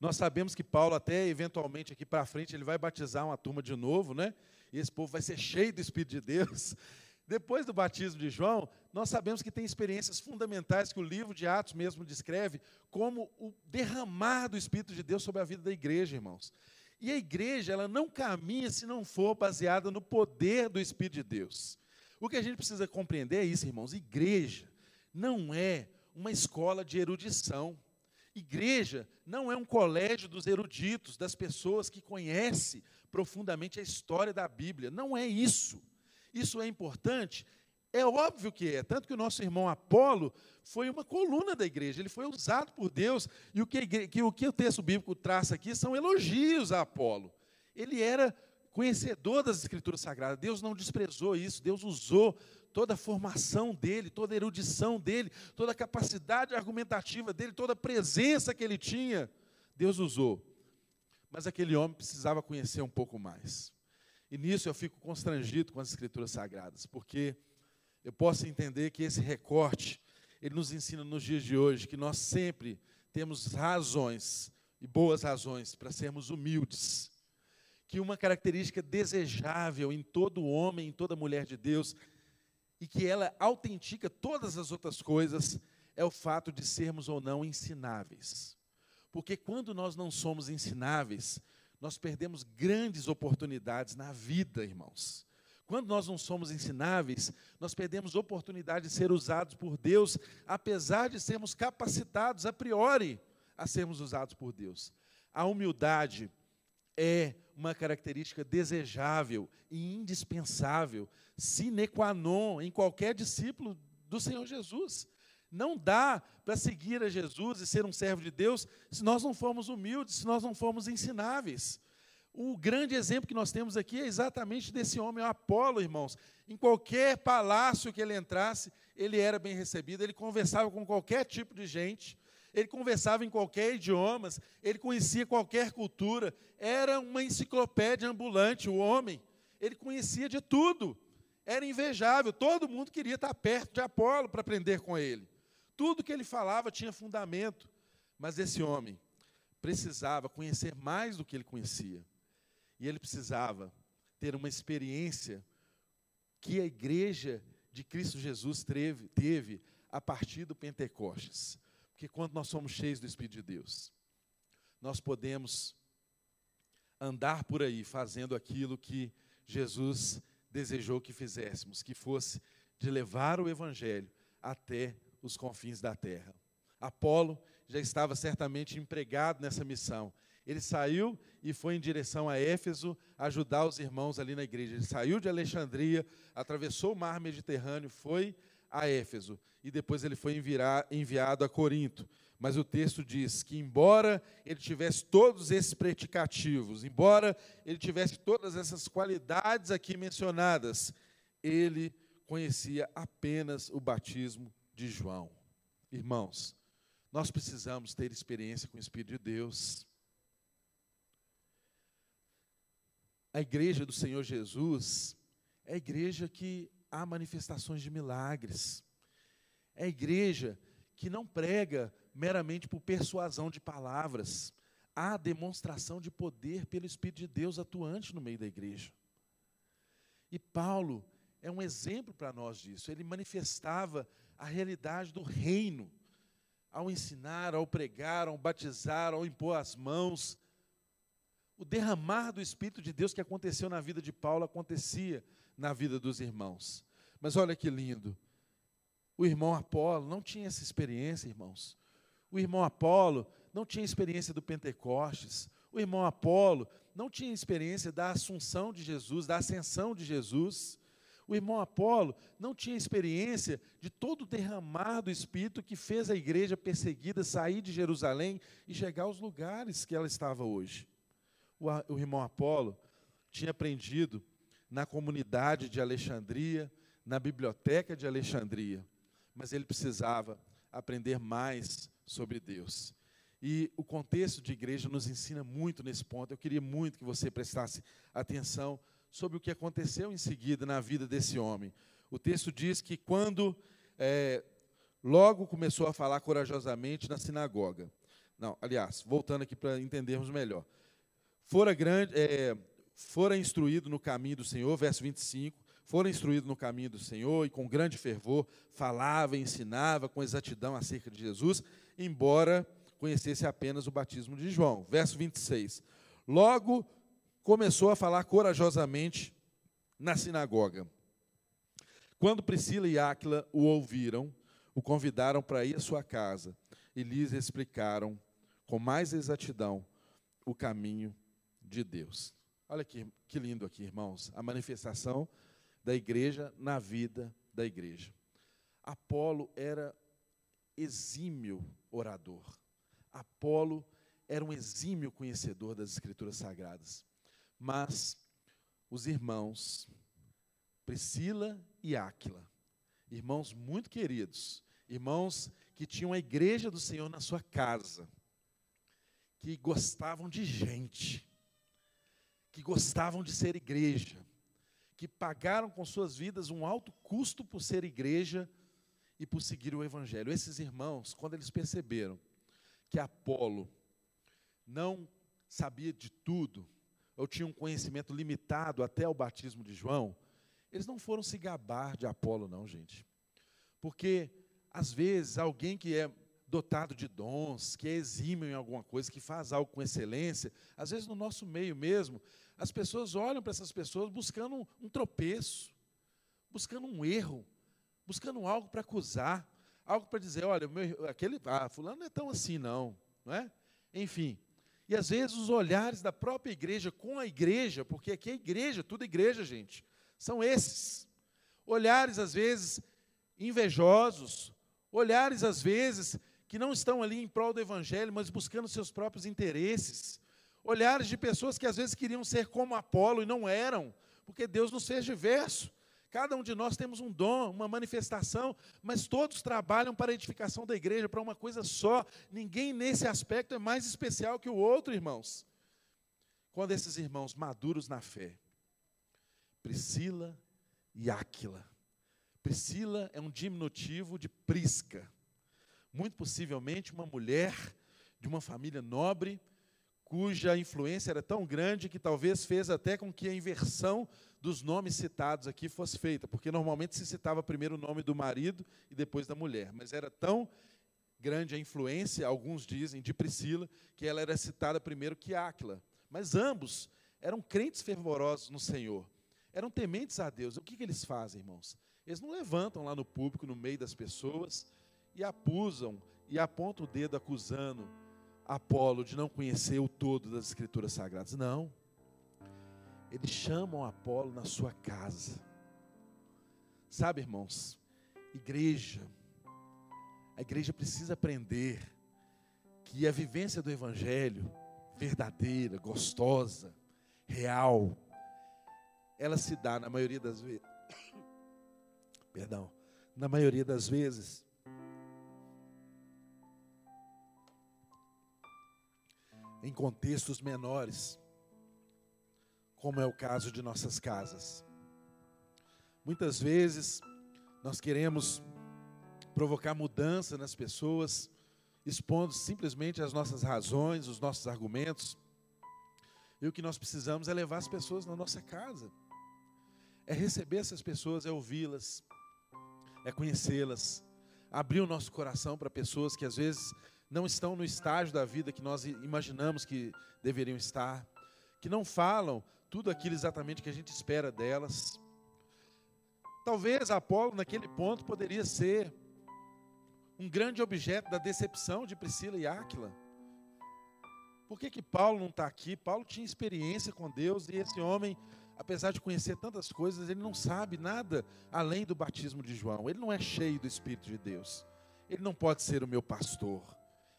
Speaker 1: nós sabemos que Paulo até eventualmente aqui para frente ele vai batizar uma turma de novo, né? E esse povo vai ser cheio do Espírito de Deus. Depois do batismo de João, nós sabemos que tem experiências fundamentais que o livro de Atos mesmo descreve como o derramar do Espírito de Deus sobre a vida da igreja, irmãos. E a igreja, ela não caminha se não for baseada no poder do Espírito de Deus. O que a gente precisa compreender é isso, irmãos. Igreja não é uma escola de erudição. Igreja não é um colégio dos eruditos, das pessoas que conhecem profundamente a história da Bíblia. Não é isso. Isso é importante? É óbvio que é. Tanto que o nosso irmão Apolo foi uma coluna da igreja, ele foi usado por Deus. E o que, que, o, que o texto bíblico traça aqui são elogios a Apolo. Ele era conhecedor das Escrituras Sagradas. Deus não desprezou isso, Deus usou toda a formação dele, toda a erudição dele, toda a capacidade argumentativa dele, toda a presença que ele tinha, Deus usou. Mas aquele homem precisava conhecer um pouco mais. E nisso eu fico constrangido com as escrituras sagradas, porque eu posso entender que esse recorte, ele nos ensina nos dias de hoje que nós sempre temos razões e boas razões para sermos humildes. Que uma característica desejável em todo homem, em toda mulher de Deus, e que ela autentica todas as outras coisas, é o fato de sermos ou não ensináveis. Porque quando nós não somos ensináveis, nós perdemos grandes oportunidades na vida, irmãos. Quando nós não somos ensináveis, nós perdemos oportunidade de ser usados por Deus, apesar de sermos capacitados a priori a sermos usados por Deus. A humildade é uma característica desejável e indispensável, sine qua non, em qualquer discípulo do Senhor Jesus. Não dá para seguir a Jesus e ser um servo de Deus se nós não formos humildes, se nós não formos ensináveis. O grande exemplo que nós temos aqui é exatamente desse homem, o Apolo, irmãos. Em qualquer palácio que ele entrasse, ele era bem recebido, ele conversava com qualquer tipo de gente, ele conversava em qualquer idioma, ele conhecia qualquer cultura, era uma enciclopédia ambulante, o homem. Ele conhecia de tudo, era invejável, todo mundo queria estar perto de Apolo para aprender com ele. Tudo que ele falava tinha fundamento, mas esse homem precisava conhecer mais do que ele conhecia. E ele precisava ter uma experiência que a igreja de Cristo Jesus teve, teve a partir do Pentecostes. Porque quando nós somos cheios do Espírito de Deus, nós podemos andar por aí fazendo aquilo que Jesus desejou que fizéssemos, que fosse de levar o Evangelho até os confins da terra. Apolo já estava certamente empregado nessa missão. Ele saiu e foi em direção a Éfeso ajudar os irmãos ali na igreja. Ele saiu de Alexandria, atravessou o mar Mediterrâneo, foi a Éfeso e depois ele foi enviado a Corinto. Mas o texto diz que, embora ele tivesse todos esses predicativos, embora ele tivesse todas essas qualidades aqui mencionadas, ele conhecia apenas o batismo de João. Irmãos, nós precisamos ter experiência com o Espírito de Deus. A igreja do Senhor Jesus é a igreja que há manifestações de milagres. É a igreja que não prega meramente por persuasão de palavras. Há demonstração de poder pelo Espírito de Deus atuante no meio da igreja. E Paulo é um exemplo para nós disso. Ele manifestava a realidade do reino ao ensinar, ao pregar, ao batizar, ao impor as mãos. O derramar do Espírito de Deus que aconteceu na vida de Paulo acontecia na vida dos irmãos. Mas olha que lindo. O irmão Apolo não tinha essa experiência, irmãos. O irmão Apolo não tinha experiência do Pentecostes. O irmão Apolo não tinha experiência da assunção de Jesus, da ascensão de Jesus. O irmão Apolo não tinha experiência de todo o derramar do Espírito que fez a igreja perseguida sair de Jerusalém e chegar aos lugares que ela estava hoje. O, irmão Apolo tinha aprendido na comunidade de Alexandria, na biblioteca de Alexandria, mas ele precisava aprender mais sobre Deus. E o contexto de igreja nos ensina muito nesse ponto. Eu queria muito que você prestasse atenção sobre o que aconteceu em seguida na vida desse homem. O texto diz que quando é, logo começou a falar corajosamente na sinagoga. Não, aliás, voltando aqui para entendermos melhor. Fora grande, é, fora instruído no caminho do Senhor, verso 25, fora instruído no caminho do Senhor e com grande fervor falava e ensinava com exatidão acerca de Jesus, embora conhecesse apenas o batismo de João. Verso 26. Logo começou a falar corajosamente na sinagoga. Quando Priscila e Áquila o ouviram, o convidaram para ir à sua casa e lhes explicaram com mais exatidão o caminho de Deus. Olha que, que lindo aqui, irmãos, a manifestação da igreja na vida da igreja. Apolo era exímio orador. Apolo era um exímio conhecedor das Escrituras Sagradas. Mas os irmãos, Priscila e Áquila, irmãos muito queridos, irmãos que tinham a igreja do Senhor na sua casa, que gostavam de gente, que gostavam de ser igreja, que pagaram com suas vidas um alto custo por ser igreja e por seguir o Evangelho. Esses irmãos, quando eles perceberam que Apolo não sabia de tudo, ou tinha um conhecimento limitado até o batismo de João, eles não foram se gabar de Apolo, não, gente. Porque, às vezes, alguém que é dotado de dons, que é exímio em alguma coisa, que faz algo com excelência, às vezes no nosso meio mesmo, as pessoas olham para essas pessoas buscando um, tropeço, buscando um erro, buscando algo para acusar, algo para dizer, olha, meu, aquele, ah, fulano não é tão assim não, não é? Enfim, e às vezes os olhares da própria igreja com a igreja, porque aqui é igreja, tudo igreja, gente, são esses. Olhares às vezes invejosos, olhares às vezes que não estão ali em prol do evangelho, mas buscando seus próprios interesses. Olhares de pessoas que às vezes queriam ser como Apolo e não eram, porque Deus nos fez diverso. Cada um de nós temos um dom, uma manifestação, mas todos trabalham para a edificação da igreja, para uma coisa só. Ninguém nesse aspecto é mais especial que o outro, irmãos. Quando esses irmãos maduros na fé, Priscila e Áquila. Priscila é um diminutivo de Prisca muito possivelmente uma mulher de uma família nobre, cuja influência era tão grande que talvez fez até com que a inversão dos nomes citados aqui fosse feita, porque normalmente se citava primeiro o nome do marido e depois da mulher, mas era tão grande a influência, alguns dizem, de Priscila, que ela era citada primeiro que Áquila. Mas ambos eram crentes fervorosos no Senhor, eram tementes a Deus. O que, que eles fazem, irmãos? Eles não levantam lá no público, no meio das pessoas, e acusam e apontam o dedo acusando Apolo de não conhecer o todo das Escrituras Sagradas. Não. Eles chamam Apolo na sua casa. Sabe, irmãos, igreja, a igreja precisa aprender que a vivência do Evangelho, verdadeira, gostosa, real, ela se dá na maioria das vezes, perdão, na maioria das vezes, em contextos menores, como é o caso de nossas casas. Muitas vezes nós queremos provocar mudança nas pessoas, expondo simplesmente as nossas razões, os nossos argumentos. E o que nós precisamos é levar as pessoas na nossa casa, é receber essas pessoas, é ouvi-las, é conhecê-las, abrir o nosso coração para pessoas que às vezes não estão no estágio da vida que nós imaginamos que deveriam estar, que não falam tudo aquilo exatamente que a gente espera delas. Talvez Apolo, naquele ponto, poderia ser um grande objeto da decepção de Priscila e Áquila. Por que, que Paulo não está aqui? Paulo tinha experiência com Deus e esse homem, apesar de conhecer tantas coisas, ele não sabe nada além do batismo de João. Ele não é cheio do Espírito de Deus. Ele não pode ser o meu pastor.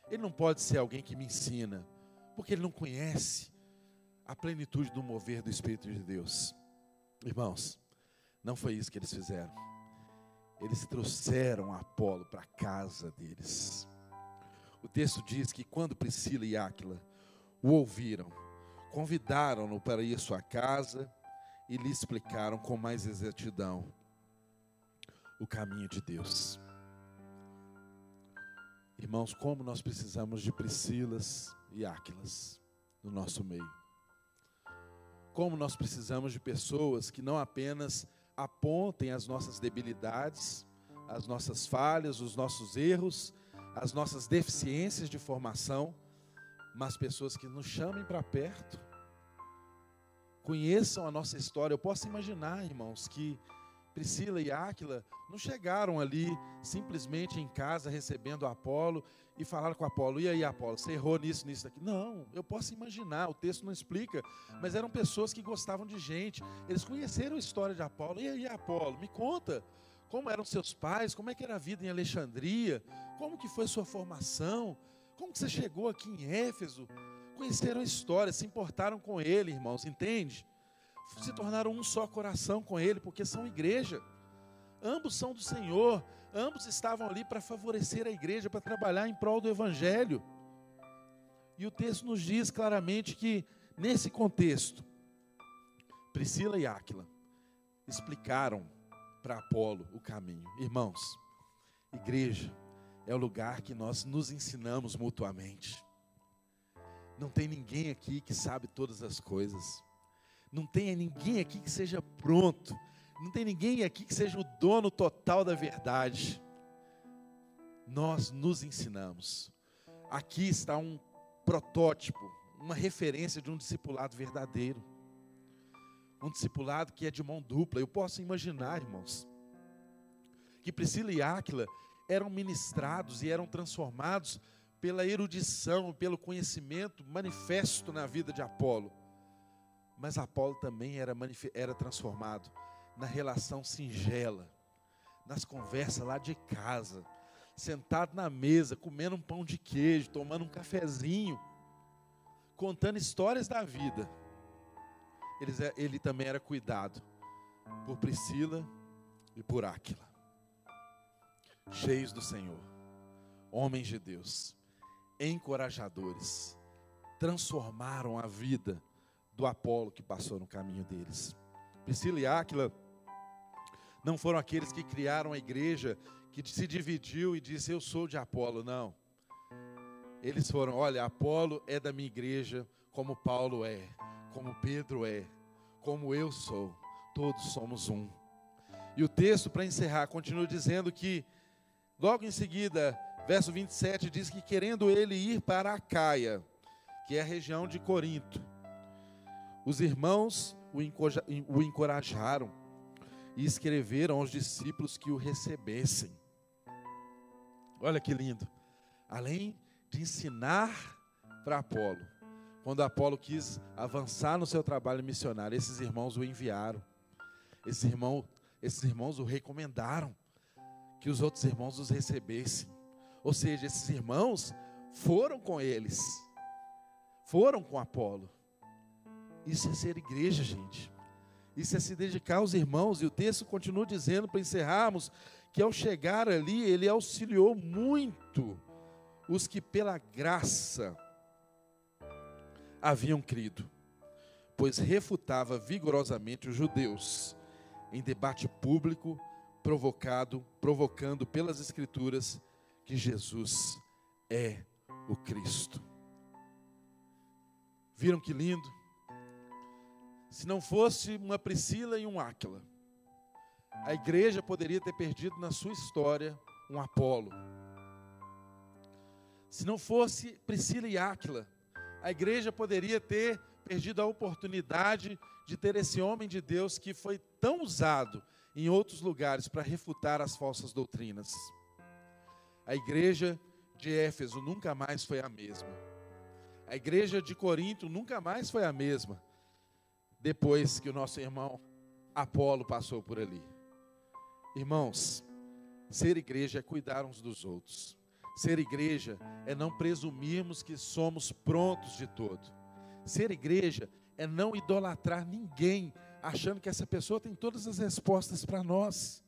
Speaker 1: Ele não pode ser alguém que me ensina, porque ele não conhece a plenitude do mover do Espírito de Deus. Irmãos, não foi isso que eles fizeram. Eles trouxeram Apolo para a casa deles. O texto diz que quando Priscila e Áquila o ouviram, convidaram-no para ir à sua casa e lhe explicaram com mais exatidão o caminho de Deus. Irmãos, como nós precisamos de Priscilas e Áquilas no nosso meio. Como nós precisamos de pessoas que não apenas apontem as nossas debilidades, as nossas falhas, os nossos erros, as nossas deficiências de formação, mas pessoas que nos chamem para perto, conheçam a nossa história. Eu posso imaginar, irmãos, que Priscila e Áquila não chegaram ali simplesmente em casa recebendo Apolo e falaram com Apolo: e aí, Apolo, você errou nisso, nisso, aqui. Não, eu posso imaginar, o texto não explica, mas eram pessoas que gostavam de gente, eles conheceram a história de Apolo. E aí, Apolo, me conta. Como eram seus pais? Como é que era a vida em Alexandria? Como que foi sua formação? Como que você chegou aqui em Éfeso? Conheceram a história, se importaram com ele, irmãos, entende? Se tornaram um só coração com Ele, porque são igreja. Ambos são do Senhor, ambos estavam ali para favorecer a igreja, para trabalhar em prol do Evangelho. E o texto nos diz claramente que, nesse contexto, Priscila e Áquila explicaram para Apolo o caminho. Irmãos, igreja é o lugar que nós nos ensinamos mutuamente. Não tem ninguém aqui que sabe todas as coisas. Não tem ninguém aqui que seja pronto. Não tem ninguém aqui que seja o dono total da verdade. Nós nos ensinamos. Aqui está um protótipo, uma referência de um discipulado verdadeiro. Um discipulado que é de mão dupla. Eu posso imaginar, irmãos, que Priscila e Áquila eram ministrados e eram transformados pela erudição, pelo conhecimento manifesto na vida de Apolo. Mas Apolo também era, era transformado na relação singela, nas conversas lá de casa, sentado na mesa, comendo um pão de queijo, tomando um cafezinho, contando histórias da vida. Ele, ele também era cuidado por Priscila e por Áquila, cheios do Senhor, homens de Deus encorajadores, transformaram a vida do Apolo que passou no caminho deles. Priscila e Áquila não foram aqueles que criaram a igreja que se dividiu e disse eu sou de Apolo, não. Eles foram, olha, Apolo é da minha igreja, como Paulo é, como Pedro é, como eu sou. Todos somos um. E o texto para encerrar continua dizendo que logo em seguida Verso 27 diz que querendo ele ir para a Caia, que é a região de Corinto, os irmãos o encorajaram e escreveram aos discípulos que o recebessem. Olha que lindo. Além de ensinar para Apolo, quando Apolo quis avançar no seu trabalho missionário, esses irmãos o enviaram. Esses irmãos, esses irmãos o recomendaram que os outros irmãos os recebessem. Ou seja, esses irmãos foram com eles, foram com Apolo. Isso é ser igreja, gente. Isso é se dedicar aos irmãos. E o texto continua dizendo, para encerrarmos, que ao chegar ali, ele auxiliou muito os que pela graça haviam crido, pois refutava vigorosamente os judeus em debate público, provocado, provocando pelas escrituras que Jesus é o Cristo. Viram que lindo? Se não fosse uma Priscila e um Áquila, a igreja poderia ter perdido na sua história um Apolo. Se não fosse Priscila e Áquila, a igreja poderia ter perdido a oportunidade de ter esse homem de Deus que foi tão usado em outros lugares para refutar as falsas doutrinas. A igreja de Éfeso nunca mais foi a mesma. A igreja de Corinto nunca mais foi a mesma. Depois que o nosso irmão Apolo passou por ali. Irmãos, ser igreja é cuidar uns dos outros. Ser igreja é não presumirmos que somos prontos de todo. Ser igreja é não idolatrar ninguém, achando que essa pessoa tem todas as respostas para nós.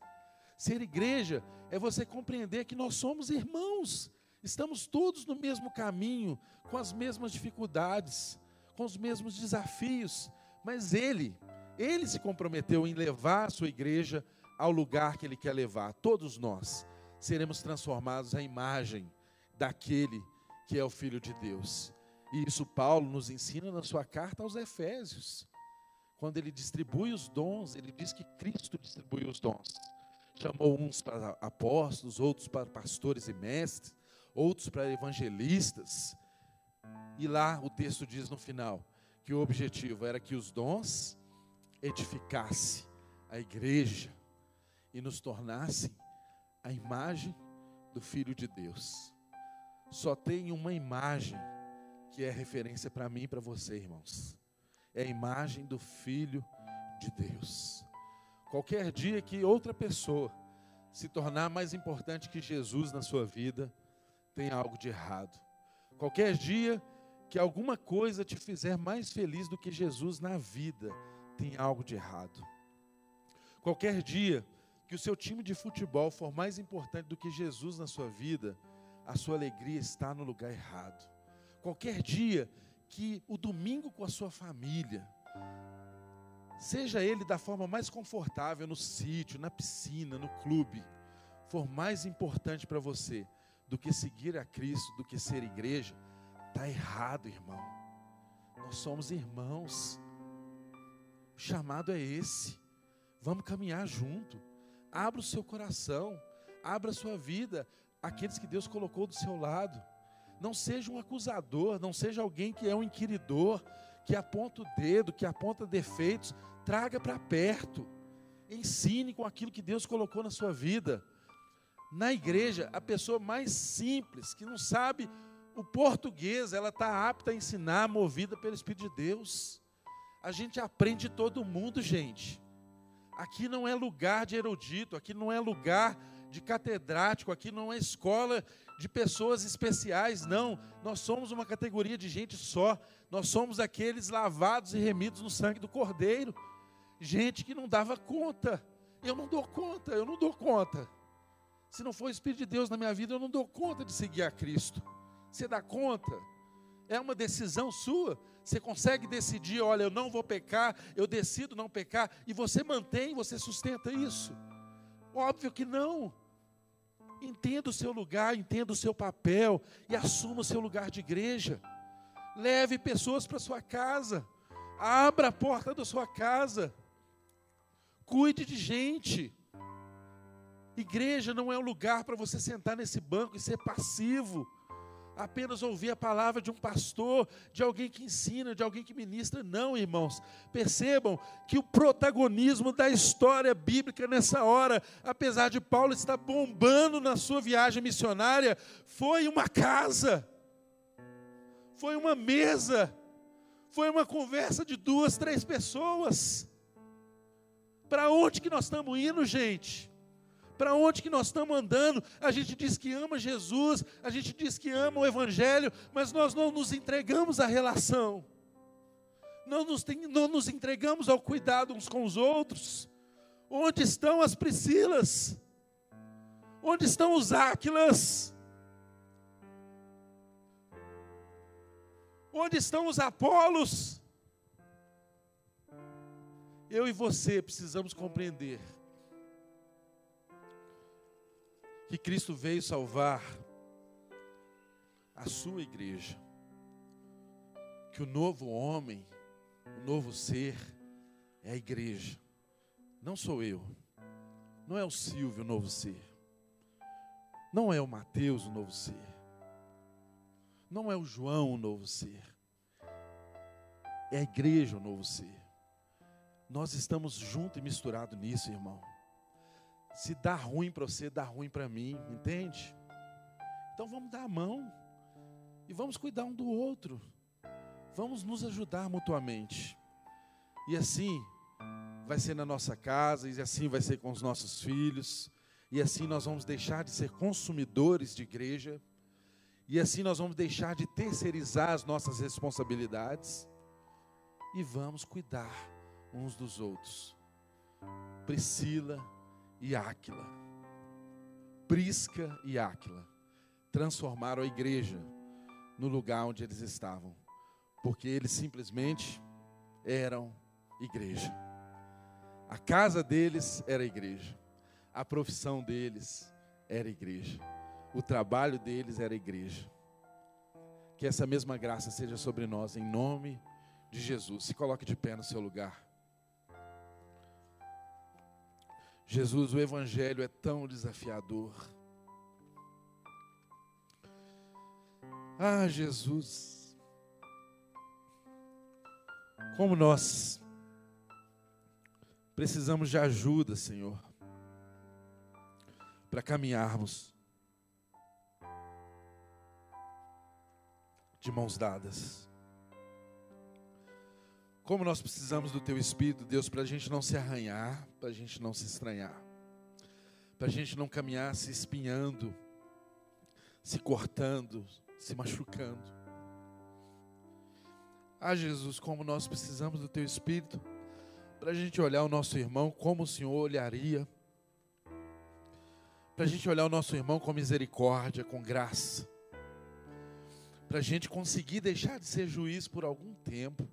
Speaker 1: Ser igreja é você compreender que nós somos irmãos, estamos todos no mesmo caminho, com as mesmas dificuldades, com os mesmos desafios, mas Ele, Ele se comprometeu em levar a sua igreja ao lugar que Ele quer levar. Todos nós seremos transformados à imagem daquele que é o Filho de Deus. E isso Paulo nos ensina na sua carta aos Efésios. Quando ele distribui os dons, ele diz que Cristo distribui os dons chamou uns para apóstolos, outros para pastores e mestres, outros para evangelistas. E lá o texto diz no final que o objetivo era que os dons edificassem a igreja e nos tornassem a imagem do Filho de Deus. Só tem uma imagem que é referência para mim e para você, irmãos. É a imagem do Filho de Deus. Qualquer dia que outra pessoa se tornar mais importante que Jesus na sua vida, tem algo de errado. Qualquer dia que alguma coisa te fizer mais feliz do que Jesus na vida, tem algo de errado. Qualquer dia que o seu time de futebol for mais importante do que Jesus na sua vida, a sua alegria está no lugar errado. qualquer dia que o domingo com a sua família, seja ele da forma mais confortável, no sítio, na piscina, no clube, for mais importante para você do que seguir a Cristo, do que ser igreja, está errado, irmão. Nós somos irmãos. O chamado é esse. Vamos caminhar junto. Abra o seu coração, abra a sua vida, aqueles que Deus colocou do seu lado. Não seja um acusador, não seja alguém que é um inquiridor, que aponta o dedo, que aponta defeitos. Traga para perto. Ensine com aquilo que Deus colocou na sua vida. Na igreja, a pessoa mais simples, que não sabe o português, ela está apta a ensinar, movida pelo Espírito de Deus. A gente aprende todo mundo, gente. Aqui não é lugar de erudito, aqui não é lugar de catedrático, aqui não é escola de pessoas especiais, não. Nós somos uma categoria de gente só. Nós somos aqueles lavados e remidos no sangue do Cordeiro. Gente que não dava conta. Eu não dou conta, eu não dou conta. Se não for o Espírito de Deus na minha vida, eu não dou conta de seguir a Cristo. Você dá conta? É uma decisão sua. Você consegue decidir, olha, eu não vou pecar, eu decido não pecar, e você mantém, você sustenta isso. Óbvio que não. Entenda o seu lugar, entenda o seu papel e assuma o seu lugar de igreja. Leve pessoas para sua casa. Abra a porta da sua casa. Cuide de gente. Igreja não é um lugar para você sentar nesse banco e ser passivo, apenas ouvir a palavra de um pastor, de alguém que ensina, de alguém que ministra. Não, irmãos. Percebam que o protagonismo da história bíblica nessa hora, apesar de Paulo estar bombando na sua viagem missionária, foi uma casa, foi uma mesa, foi uma conversa de duas, três pessoas. Para onde que nós estamos indo, gente? Para onde que nós estamos andando. A gente diz que ama Jesus, a gente diz que ama o Evangelho, mas nós não nos entregamos à relação, não nos, tem, não nos entregamos ao cuidado uns com os outros. Onde estão as Priscilas? Onde estão os Áquilas? Onde estão os Apolos? Eu e você precisamos compreender que Cristo veio salvar a sua igreja. Que o novo homem, o novo ser, é a igreja. Não sou eu. Não é o Silvio o novo ser. Não é o Mateus o novo ser. Não é o João o novo ser. É a igreja o novo ser. Nós estamos juntos e misturados nisso, irmão. Se dá ruim para você, dá ruim para mim, entende? Então vamos dar a mão e vamos cuidar um do outro. Vamos nos ajudar mutuamente. E assim vai ser na nossa casa, e assim vai ser com os nossos filhos, e assim nós vamos deixar de ser consumidores de igreja, e assim nós vamos deixar de terceirizar as nossas responsabilidades e vamos cuidar uns dos outros. Priscila, e Áquila. Prisca e Áquila transformaram a igreja no lugar onde eles estavam, porque eles simplesmente eram igreja. A casa deles era igreja, a profissão deles era igreja, o trabalho deles era igreja. Que essa mesma graça seja sobre nós, em nome de Jesus. Se coloque de pé no seu lugar. Jesus, o Evangelho é tão desafiador. Ah, Jesus, como nós precisamos de ajuda, Senhor, para caminharmos de mãos dadas. Como nós precisamos do Teu Espírito, Deus, para a gente não se arranhar, para a gente não se estranhar, para a gente não caminhar se espinhando, se cortando, se machucando. Ah, Jesus, como nós precisamos do Teu Espírito, para a gente olhar o nosso irmão como o Senhor olharia, para a gente olhar o nosso irmão com misericórdia, com graça, para a gente conseguir deixar de ser juiz por algum tempo.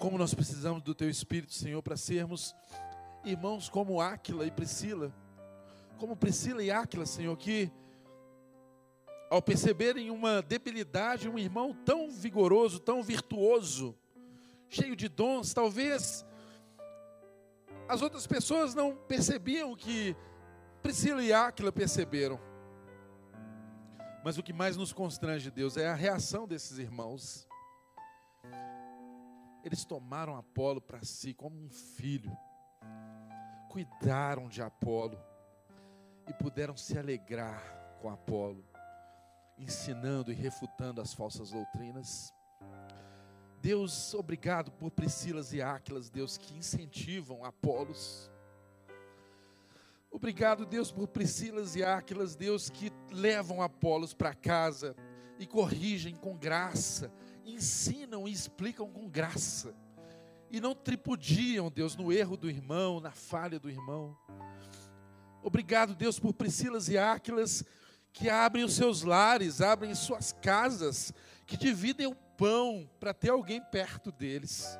Speaker 1: Como nós precisamos do Teu Espírito, Senhor, para sermos irmãos como Áquila e Priscila. Como Priscila e Áquila, Senhor, que ao perceberem uma debilidade, um irmão tão vigoroso, tão virtuoso, cheio de dons, talvez as outras pessoas não percebiam o que Priscila e Áquila perceberam. Mas o que mais nos constrange, Deus, é a reação desses irmãos. Eles tomaram Apolo para si como um filho, cuidaram de Apolo e puderam se alegrar com Apolo, ensinando e refutando as falsas doutrinas. Deus, obrigado por Priscilas e Áquilas, Deus, que incentivam Apolos. Obrigado, Deus, por Priscilas e Áquilas, Deus, que levam Apolos para casa e corrigem com graça, ensinam e explicam com graça. E não tripudiam, Deus, no erro do irmão, na falha do irmão. Obrigado, Deus, por Priscilas e Áquilas, que abrem os seus lares, abrem suas casas, que dividem o pão para ter alguém perto deles.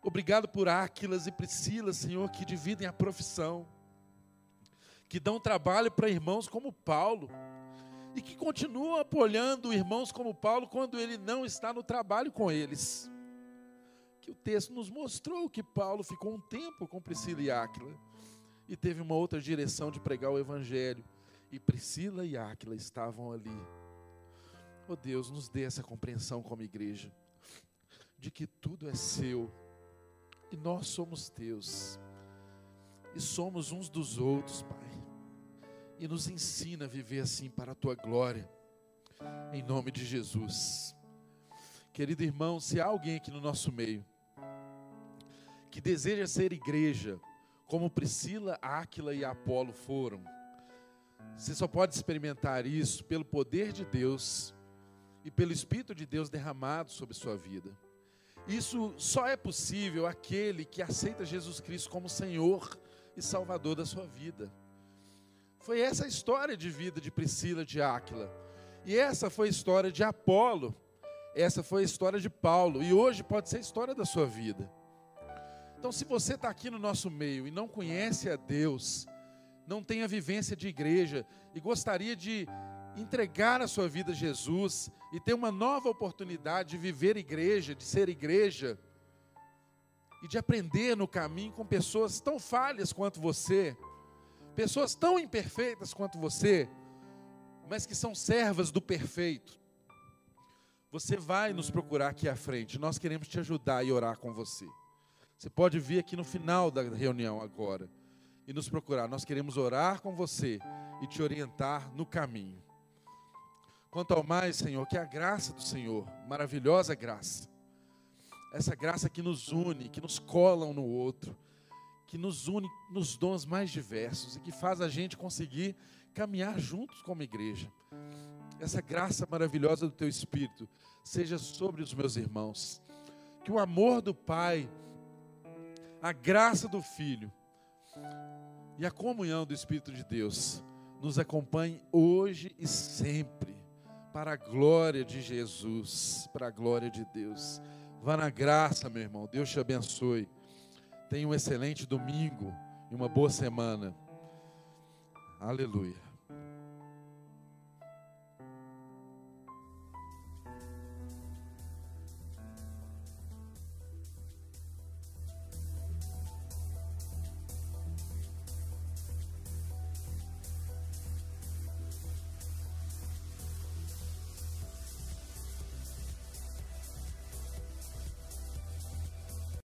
Speaker 1: Obrigado por Áquilas e Priscila, Senhor, que dividem a profissão, que dão trabalho para irmãos como Paulo, e que continuam apoiando irmãos como Paulo quando ele não está no trabalho com eles. Que o texto nos mostrou que Paulo ficou um tempo com Priscila e Áquila e teve uma outra direção de pregar o evangelho, e Priscila e Áquila estavam ali. Oh Deus, nos dê essa compreensão como igreja, de que tudo é seu e nós somos teus, e somos uns dos outros, Pai, e nos ensina a viver assim para a tua glória, em nome de Jesus. Querido irmão, se há alguém aqui no nosso meio que deseja ser igreja, como Priscila, Áquila e Apolo foram, você só pode experimentar isso pelo poder de Deus e pelo Espírito de Deus derramado sobre sua vida. Isso só é possível aquele que aceita Jesus Cristo como Senhor e Salvador da sua vida. Foi essa a história de vida de Priscila de Áquila. E essa foi a história de Apolo. Essa foi a história de Paulo. E hoje pode ser a história da sua vida. Então, se você está aqui no nosso meio e não conhece a Deus, não tem a vivência de igreja e gostaria de entregar a sua vida a Jesus e ter uma nova oportunidade de viver igreja, de ser igreja e de aprender no caminho com pessoas tão falhas quanto você, pessoas tão imperfeitas quanto você, mas que são servas do perfeito. Você vai nos procurar aqui à frente, nós queremos te ajudar e orar com você. Você pode vir aqui no final da reunião agora e nos procurar. Nós queremos orar com você e te orientar no caminho. Quanto ao mais, Senhor, que a graça do Senhor, maravilhosa graça, essa graça que nos une, que nos cola um no outro, que nos une nos dons mais diversos e que faz a gente conseguir caminhar juntos como igreja. Essa graça maravilhosa do Teu Espírito seja sobre os meus irmãos. Que o amor do Pai, a graça do Filho e a comunhão do Espírito de Deus nos acompanhe hoje e sempre para a glória de Jesus, para a glória de Deus. Vá na graça, meu irmão. Deus te abençoe. Tenha um excelente domingo e uma boa semana. Aleluia.